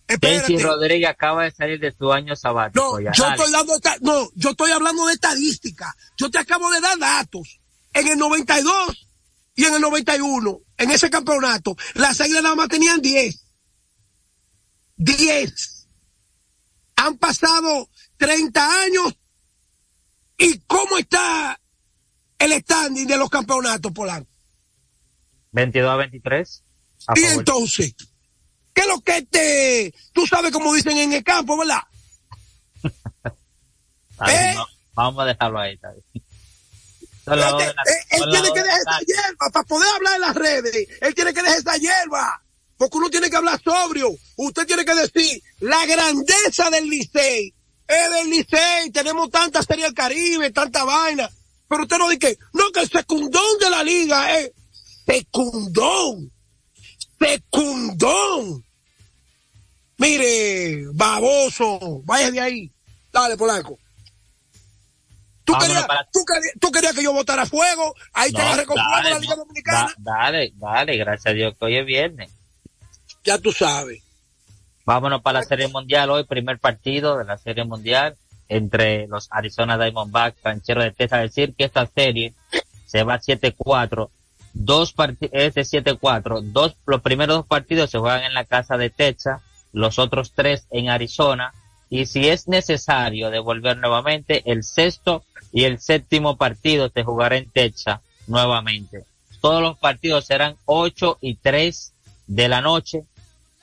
Espérate. Tenchi Rodríguez acaba de salir de su año sabático. No, ya. yo Dale. estoy dando no, yo estoy hablando de estadística. Yo te acabo de dar datos. En el 92 y en el 91, en ese campeonato, las águilas nada más tenían 10. 10. Han pasado 30 años. ¿Y cómo está el standing de los campeonatos, Polanco? 22 a 23. A Y favor. entonces, ¿qué es lo que te, tú sabes como dicen en el campo, verdad? ¿Eh? no, vamos a dejarlo ahí. la- Él, él tiene que de dejar esa hierba para poder hablar en las redes. Él tiene que dejar esa hierba. Porque uno tiene que hablar sobrio. Usted tiene que decir la grandeza del Licey. Es del Licey. Tenemos tanta serie del Caribe, tanta vaina. Pero usted no dice no, que el secundón de la liga es secundón. Secundón. Mire, baboso, vaya de ahí. Dale, Polanco. ¿Tú Vámonos querías, para- tú, querías, tú querías que yo votara fuego. Ahí te No, con fuego dale, la Liga Dominicana. da- dale, dale, gracias a Dios que hoy es viernes. Ya tú sabes. Vámonos para la Serie Mundial hoy, primer partido de la Serie Mundial entre los Arizona Diamondbacks, Rancheros de Texas. Decir que esta serie se va 7-4, dos partidos, de 7-4, dos, los primeros dos partidos se juegan en la casa de Texas, los otros tres en Arizona, y si es necesario devolver nuevamente, el sexto y el séptimo partido se jugará en Texas nuevamente. Todos los partidos serán 8 y 3 de la noche,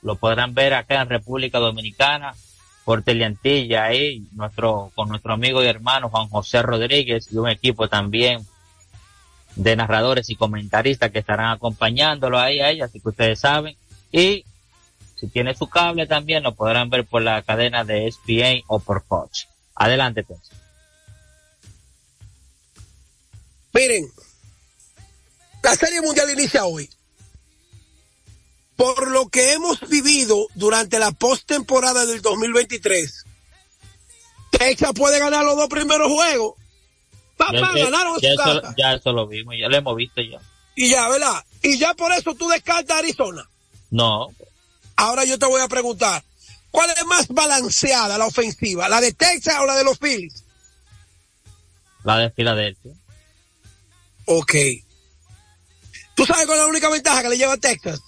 lo podrán ver acá en República Dominicana por Teleantilla ahí nuestro con nuestro amigo y hermano Juan José Rodríguez y un equipo también de narradores y comentaristas que estarán acompañándolo ahí a ella, así que ustedes saben y si tiene su cable también lo podrán ver por la cadena de ESPN o por Fox. Adelante, Tenchi. Miren, la Serie Mundial inicia hoy. Por lo que hemos vivido durante la postemporada del 2023, Texas puede ganar los dos primeros juegos. Papá, Ya- ganaron ya, su eso, casa. ya eso lo vimos, ya lo hemos visto ya. Y ya, ¿verdad? Y ya por eso tú descartas a Arizona. No, Ahora yo te voy a preguntar, ¿cuál es más balanceada la ofensiva? ¿La de Texas o la de los Phillies? la de Filadelfia. Ok. ¿Tú sabes cuál es la única ventaja que le lleva a Texas?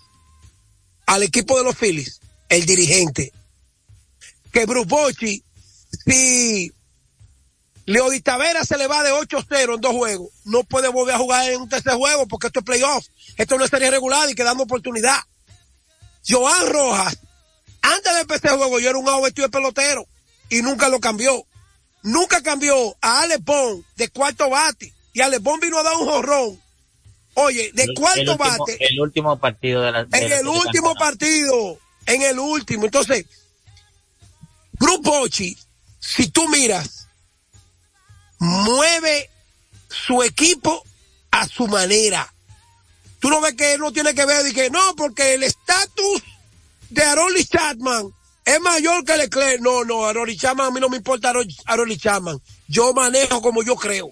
Al equipo de los Phillies, el dirigente. Que Bruce Bochy, si Leody Tavera se le va de 8-0 en dos juegos, no puede volver a jugar en un tercer juego porque esto es playoff. Esto no es serie regular y quedando oportunidad. Joan Rojas, antes de empezar el juego, yo era un agua vestido de pelotero y nunca lo cambió. Nunca cambió a Alex Bond de cuarto bate y Alex Bond vino a dar un jorrón. Oye, de El- último, bate El último partido de la de en la el último partido, en el último. Entonces, Grupo Ochi, si tú miras, mueve su equipo a su manera. Tú no ves que él no tiene que ver y que no, porque el estatus de Aroli Chapman es mayor que Leclerc. No, no, Aroli Chapman, a mí no me importa Aroli Chapman. Yo manejo como yo creo.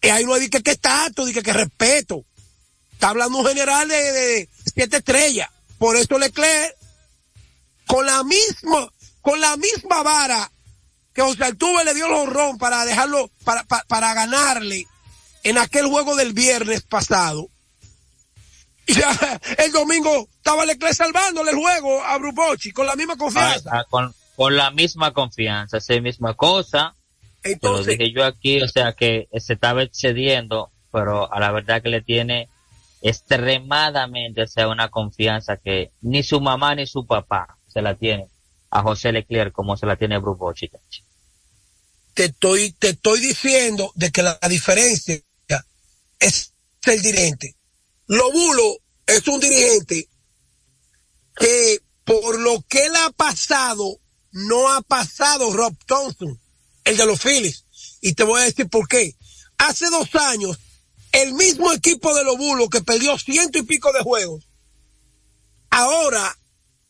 Y ahí no hay que, que estatus, dice que respeto. Está hablando un general de, de siete estrellas. Por eso Leclerc, con la misma, con la misma vara que José Altuve le dio el honrón para dejarlo, para, para, para ganarle en aquel juego del viernes pasado. Y ya el domingo estaba Leclerc salvándole el juego a Brubochi con la misma confianza. Ah, ah, con, con la misma confianza, esa misma cosa. Te lo Entonces, dije yo aquí, o sea que se estaba excediendo, pero a la verdad que le tiene extremadamente, o sea, una confianza que ni su mamá ni su papá se la tiene a José Leclerc como se la tiene Bruce Bochy. te estoy, te estoy diciendo de que la, la diferencia es el dirigente. Lobulo es un dirigente que por lo que él ha pasado, no ha pasado Rob Thompson, el de los Phillies. Y te voy a decir por qué. Hace dos años, el mismo equipo de Lobulo que perdió ciento y pico de juegos, ahora,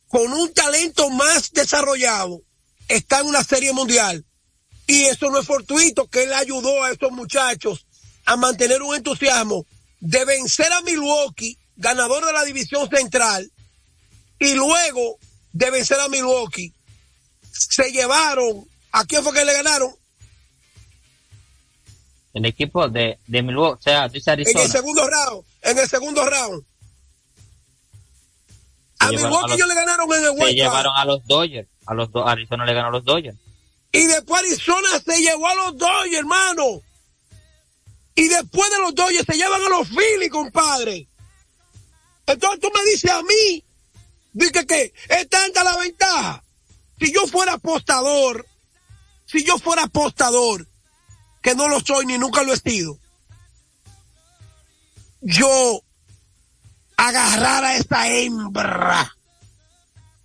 con un talento más desarrollado, está en una serie mundial. Y eso no es fortuito, que él ayudó a estos muchachos a mantener un entusiasmo de vencer a Milwaukee, ganador de la división central, y luego de vencer a Milwaukee, se llevaron, ¿a quién fue que le ganaron? El equipo de, de Milwaukee, o sea, Arizona. En el segundo round, en el segundo round. A Milwaukee ellos le ganaron en el Se llevaron a los Dodgers. A los do- Arizona le ganó a los Dodgers. Y después Arizona se llevó a los Dodgers, hermano. Y después de los Dodgers se llevan a los Phillies, compadre. Entonces tú me dices a mí, dice que es tanta la ventaja. Si yo fuera apostador, si yo fuera apostador, que no lo soy ni nunca lo he sido, yo agarrar a esta hembra,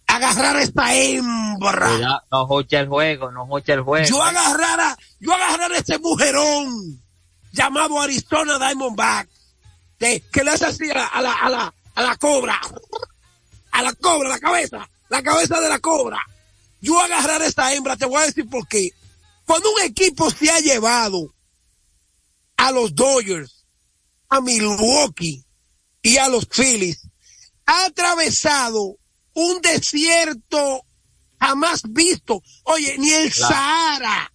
agarrar a esta hembra. Cuidado, no jocha el juego, no jocha el juego. Yo agarrara, yo agarrara ese mujerón llamado Arizona Diamondback, de, que le hace así a la, a la, a la, a la cobra, a la cobra, la cabeza, la cabeza de la cobra. Yo agarrar a esta hembra, te voy a decir por qué. Cuando un equipo se ha llevado a los Dodgers, a Milwaukee y a los Phillies, ha atravesado un desierto jamás visto. Oye, ni el Claro. Sahara.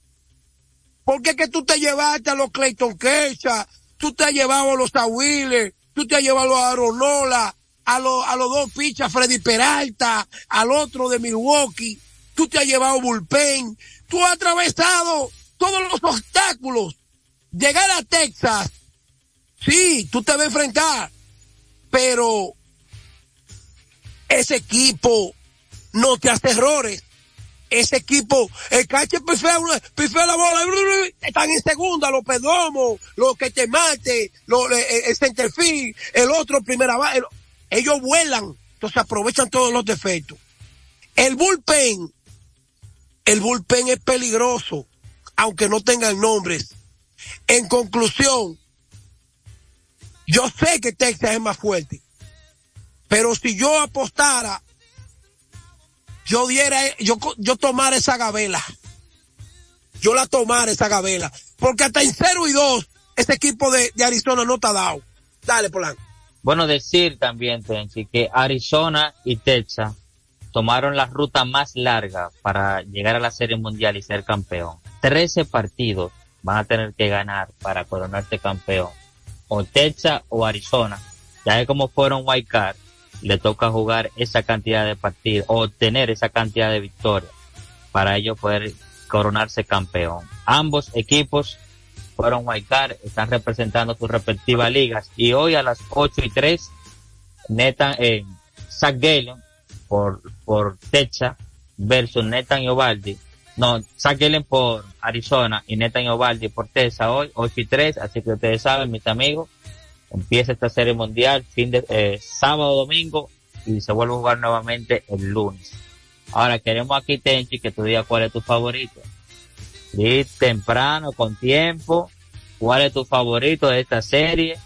¿Por qué que tú te llevaste a los Clayton Kershaw? Tú te has llevado a los Wheeler, tú te has llevado a Aronola, a los, a los dos pichas, Freddy Peralta, al otro de Milwaukee, tú te has llevado Bullpen, tú has atravesado todos los obstáculos. Llegar a Texas, sí, tú te vas a enfrentar, pero ese equipo no te hace errores. Ese equipo, el cache pifea, pifea la bola, están en segunda, los pedomos, los que te mate, los, eh, el centerfield, el otro primera base, el- ellos vuelan, entonces aprovechan todos los defectos. El bullpen, el bullpen es peligroso, aunque no tengan nombres. En conclusión, yo sé que Texas es más fuerte, pero si yo apostara, yo diera, yo, yo tomara esa gavela. Yo la tomara esa gavela. Porque hasta en 0 y 2, ese equipo de, Arizona no está dado. Dale, Polanco. Bueno, decir también, Tenchi, que Arizona y Texas tomaron la ruta más larga para llegar a la Serie Mundial y ser campeón. Trece partidos van a tener que ganar para coronarse campeón. O Texas o Arizona. Ya que como fueron White Card, le toca jugar esa cantidad de partidos, o obtener esa cantidad de victorias para ellos poder coronarse campeón. Ambos equipos fueron White Card, están representando sus respectivas ligas y hoy a las 8 y 3 Netan, eh, Zach Gallen por, por Texas versus Netan Ovaldi. No, Zach Gallen por Arizona y Netan Ovaldi por Texas hoy, 8 y 3. Así que ustedes saben, mis amigos, empieza esta serie mundial fin de eh, sábado, domingo y se vuelve a jugar nuevamente el lunes. Ahora queremos aquí, Tenchi, que tú digas cuál es tu favorito. Di temprano, con tiempo, cuál es tu favorito de esta serie,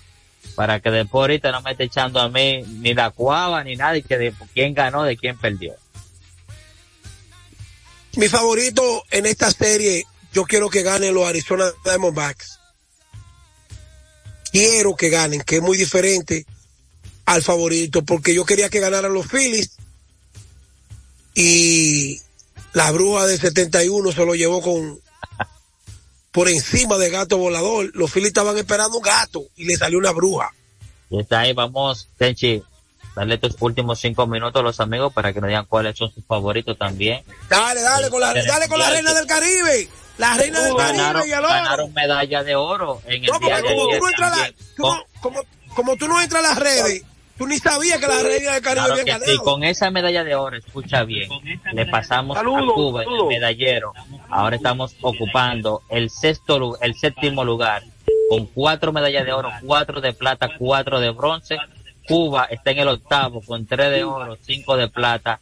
para que después ahorita no me esté echando a mí ni la cuava ni nada y que de quién ganó, de quién perdió. Mi favorito en esta serie, yo quiero que ganen los Arizona Diamondbacks. Quiero que ganen, que es muy diferente al favorito, porque yo quería que ganaran los Phillies y la bruja del 71 se lo llevó con por encima de gato volador. Los Phillies estaban esperando un gato y le salió una bruja. Y está ahí, vamos, Tenchi, darle tus últimos cinco minutos a los amigos para que nos digan cuáles son sus favoritos también. Dale, dale con la, dale con la reina del Caribe. La reina del Ganaron, Caribe y el oro. ganaron medalla de oro en el No, día porque de como tú ayer no entras la- tú no- como, como tú no entras a las redes, tú ni sabías que la reina de Caribe Claro había que ganado. sí, con esa medalla de oro, escucha bien, le pasamos a Cuba en el medallero. Ahora estamos ocupando el sexto, el séptimo lugar, con cuatro medallas de oro, cuatro de plata, cuatro de bronce. Cuba está en el octavo con tres de oro, cinco de plata,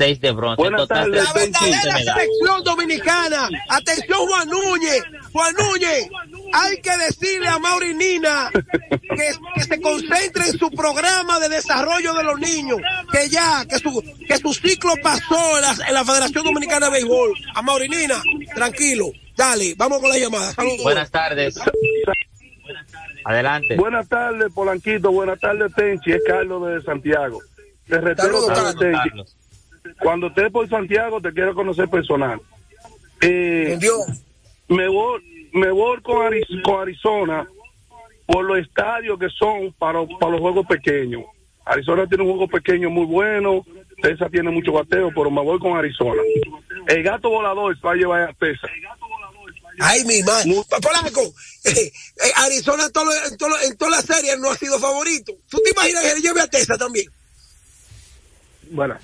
seis de bronce. En Buenas total, tardes, la 15 verdadera selección dominicana. Atención, Juan Núñez. Juan Núñez, hay que decirle a Mauri Nina que, que se concentre en su programa de desarrollo de los niños. Que ya, que su, que su ciclo pasó en la, en la Federación Dominicana de Béisbol. A Mauri Nina, tranquilo. Dale, vamos con la llamada. Saludos. Buenas tardes. Adelante. Buenas tardes, Polanquito. Buenas tardes, Tenchi. Es Carlos de Santiago. Te reitero, Saludos, Tenchi. Carlos. Cuando estés por Santiago, te quiero conocer personal. Eh, me voy, me voy con, Ari- con Arizona por los estadios que son para, para los juegos pequeños. Arizona tiene un juego pequeño muy bueno. Texas tiene mucho bateo, pero me voy con Arizona. El gato volador va a llevar a Texas. Ay, mi madre. Polanco, eh, eh, Arizona en, todo en, todo en todas las series no ha sido favorito. ¿Tú te imaginas que le lleve a Tesa también? Bueno,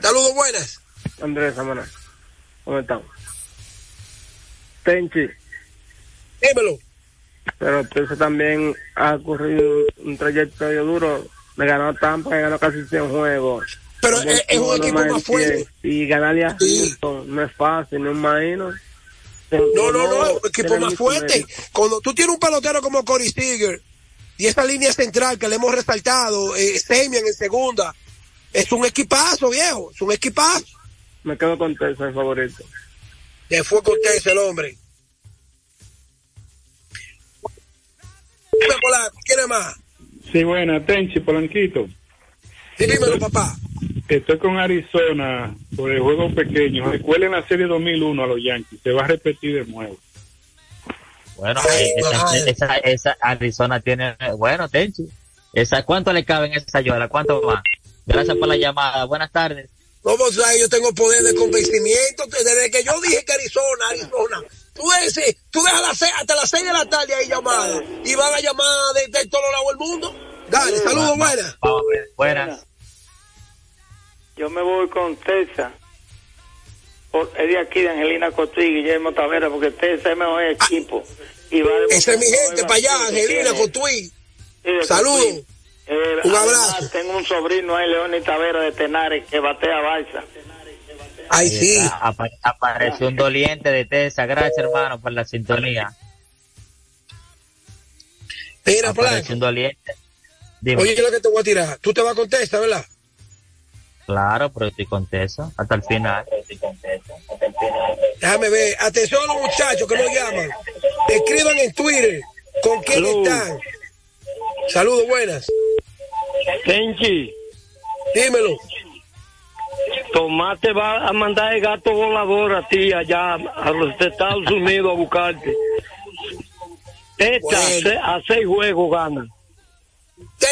Saludos, buenas. Andrés, hermano. ¿Cómo estamos? Tenchi. Dímelo. Pero Texas también ha corrido un trayectorio duro. Le ganó Tampa, le ganó casi 100 juegos. Pero es, es un equipo más fuerte. Y ganarle a Houston no es fácil, no imagino. No, no, no, un equipo más fuerte. Cuando tú tienes un pelotero como Corey Seager y esa línea central que le hemos resaltado, eh, Semian en segunda, es un equipazo, viejo, es un equipazo. Me quedo con Texas, el favorito. Que fue con Tesa el hombre. Dime, Polanco, ¿quién es más? Sí, buena, Tenchi, Polanquito. Sí, dímelo, papá. Estoy con Arizona por el juego pequeño. Recuerden la serie 2001 a los Yankees. Se va a repetir de nuevo. Bueno, eh, esa, esa, esa Arizona tiene, bueno, Tenchi, esa, ¿cuánto le cabe en esa yola? ¿Cuánto más? Gracias por la llamada. Buenas tardes. ¿Cómo sabes? Yo tengo poder de convencimiento. Desde que yo dije que Arizona, Arizona. Tú, ese, tú dejas las seis- hasta las 6 de la tarde ahí llamada. Y van a llamar de, de todos lados del mundo. Dale, saludos, buenas. Vamos a ver. Buenas. Yo me voy con. Por, es de aquí, de Angelina Cotuí y Guillermo Tavera, porque Tesa es el mejor equipo. Y va a Esa es mi gente para allá, Angelina. Cotuí. Saludos. Eh, Un además, abrazo. Tengo un sobrino ahí, León Tavera de Tenares, que batea balsa. Ay, sí. apareció un doliente de Tesa. Gracias, hermano, por la sintonía. Mira, Apareció un doliente. Dime. Oye, lo que te voy a tirar. Tú te vas a contestar, ¿verdad? Claro, pero estoy con Tesa hasta el final. Déjame ver. Atención a los muchachos que nos llaman. Escriban en Twitter con quién están. Saludos, buenas. Tenchi. Dímelo. Tomás te va a mandar el gato volador a ti allá a los Estados Unidos a buscarte. Esta Bueno. se- a seis juegos gana.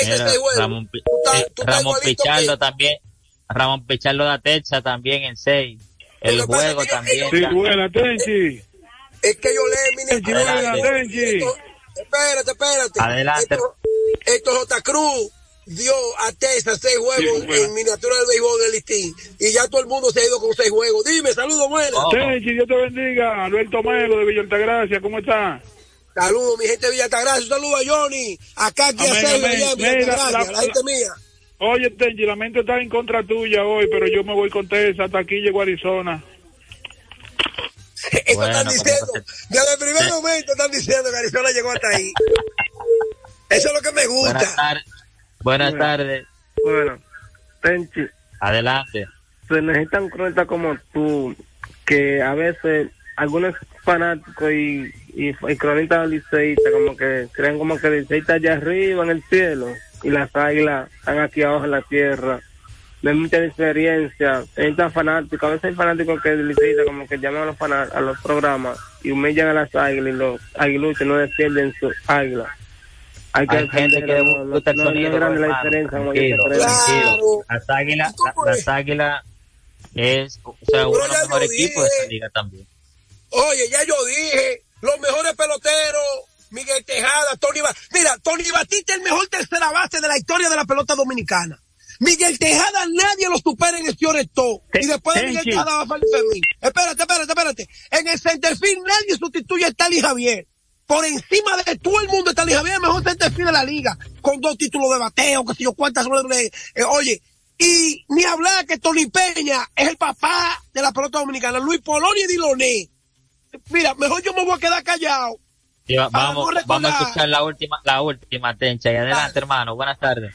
Mira, Ramón, eh, Ramón Pichardo también. Ramón Pichardo da Techa también en 6. El juego también. Sí, buena, Tenchi. Es que yo Tenchi. Espérate, espérate. Adelante. Esto, esto J. Cruz dio a Tesa seis juegos Sí, bueno. en miniatura del béisbol del listín. Y ya todo el mundo se ha ido con seis juegos. Dime, saludos, buenas. Tenchi, Dios te bendiga. Alberto Melo de Villa Altagracia, ¿cómo está? Saludos, mi gente de Villa Altagracia. Un saludo a Johnny. Acá, aquí a Amén, Sergio, amén. allá en Villa Mira, Altagracia, la- la gente mía. Oye, Tenchi, la mente está en contra tuya hoy, pero yo me voy con Tesa. Hasta aquí llegó Arizona. Eso Bueno, están diciendo. Desde el primer momento están diciendo que Arizona llegó hasta ahí. Eso es lo que me gusta. Buenas tardes. Bueno. tardes. Bueno, Tenchi, Adelante. se necesitan cronistas como tú, que a veces algunos fanáticos y, y, y cronistas liceístas como que creen como que liceísta allá arriba en el cielo y las águilas están aquí abajo en la tierra. No hay mucha diferencia. Necesitan fanáticos. A veces hay fanáticos que liceístas como que llaman a los, fana- a los programas y humillan a las águilas y los aguiluchos no defienden sus águilas. Hay que Hay gente que no, no, gusta el no sonido. la diferencia. tranquilo, tranquilo. Las águilas, la- las águilas es, o sea, uno de los mejores equipos de esta liga también. Oye, ya yo dije, los mejores peloteros, Miguel Tejada, Tony Batista. Mira, Tony Batista es el mejor tercera base de la historia de la pelota dominicana. Miguel Tejada nadie lo supera en el Fioretó. Y después de Miguel Tejada va Félix Fermín. Espérate, espérate, espérate. En el centerfield nadie sustituye a Tali Javier. Por encima de todo el mundo, Tali Javier es el mejor centerfield de la liga. Con dos títulos de bateo, que sé yo cuántas. Eh, oye, y ni hablar que Tony Peña es el papá de la pelota dominicana. Luis Polonia y Diloné. Mira, mejor yo me voy a quedar callado. vamos, vamos a escuchar la última, la última, Tencha. Y adelante, hermano. Buenas tardes.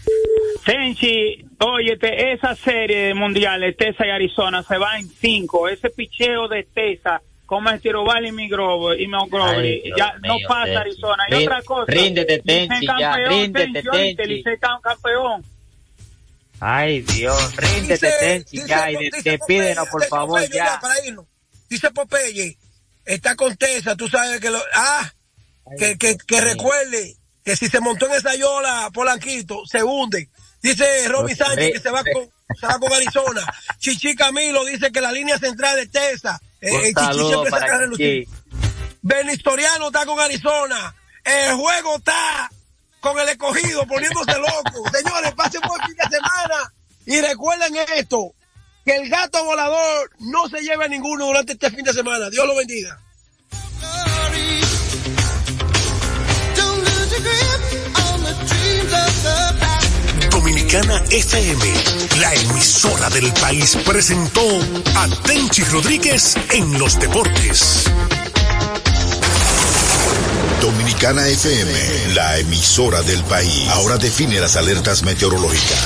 Tenchi, oye, esa serie de mundiales, Tesa y Arizona, se va en cinco. Ese picheo de Tesa, como es Tirobal y Migrobo, y Montgomery, ya no pasa Arizona. Y otra cosa. Ríndete, Tenchi, ya, ríndete, Tenchi. campeón. Ay, Dios, ríndete, Tenchi, ya, y despídenos, por favor, ya. Dice Popeye, está con Tesa, tú sabes que lo... Ah, que, que, que recuerde que si se montó en esa yola, Polanquito, se hunde. Dice Romy Sánchez que se va con, se va con Arizona. Chichi Camilo dice que la línea central de Tesa. Eh, Chichi siempre se relucir. Benistoriano está con Arizona. El juego está con el escogido poniéndose loco. Señores, pasen por fin de semana y recuerden esto, que el gato volador no se lleve a ninguno durante este fin de semana. Dios lo bendiga. Dominicana FM, la emisora del país, presentó a Tenchi Rodríguez en los deportes. Dominicana FM, la emisora del país. Ahora define las alertas meteorológicas.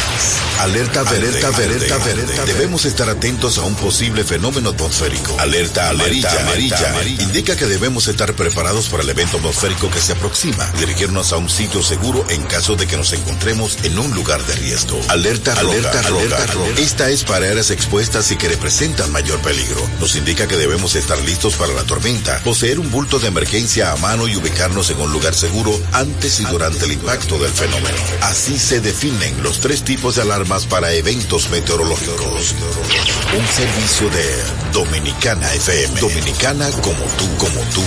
Alerta alerta alerta verde. Debemos estar atentos a un posible fenómeno atmosférico. Alerta amarilla, amarilla, amarilla. Indica que debemos estar preparados para el evento atmosférico que se aproxima. Dirigirnos a un sitio seguro en caso de que nos encontremos en un lugar de riesgo. Alerta, alerta, alerta. Esta es para áreas expuestas y que representan mayor peligro. Nos indica que debemos estar listos para la tormenta, poseer un bulto de emergencia a mano y ubicar en un lugar seguro antes y durante el impacto del fenómeno. Así se definen los tres tipos de alarmas para eventos meteorológicos. Un servicio de Dominicana FM. Dominicana como tú, como tú.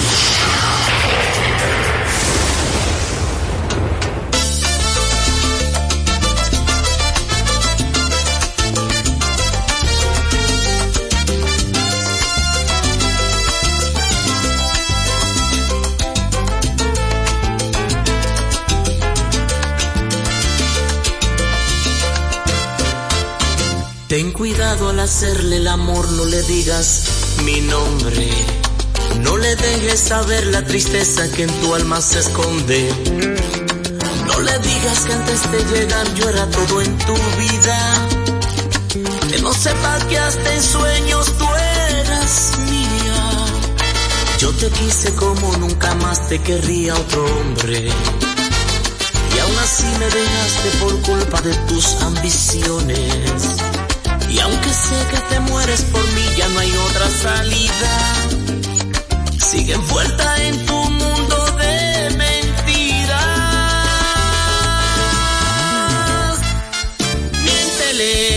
Ten cuidado al hacerle el amor, no le digas mi nombre. No le dejes saber la tristeza que en tu alma se esconde. No le digas que antes de llegar yo era todo en tu vida. Que no sepa que hasta en sueños tú eras mía. Yo te quise como nunca más te querría otro hombre. Y aún así me dejaste por culpa de tus ambiciones. Y aunque sé que te mueres por mí, ya no hay otra salida. Sigue envuelta en tu mundo de mentiras. Miéntele.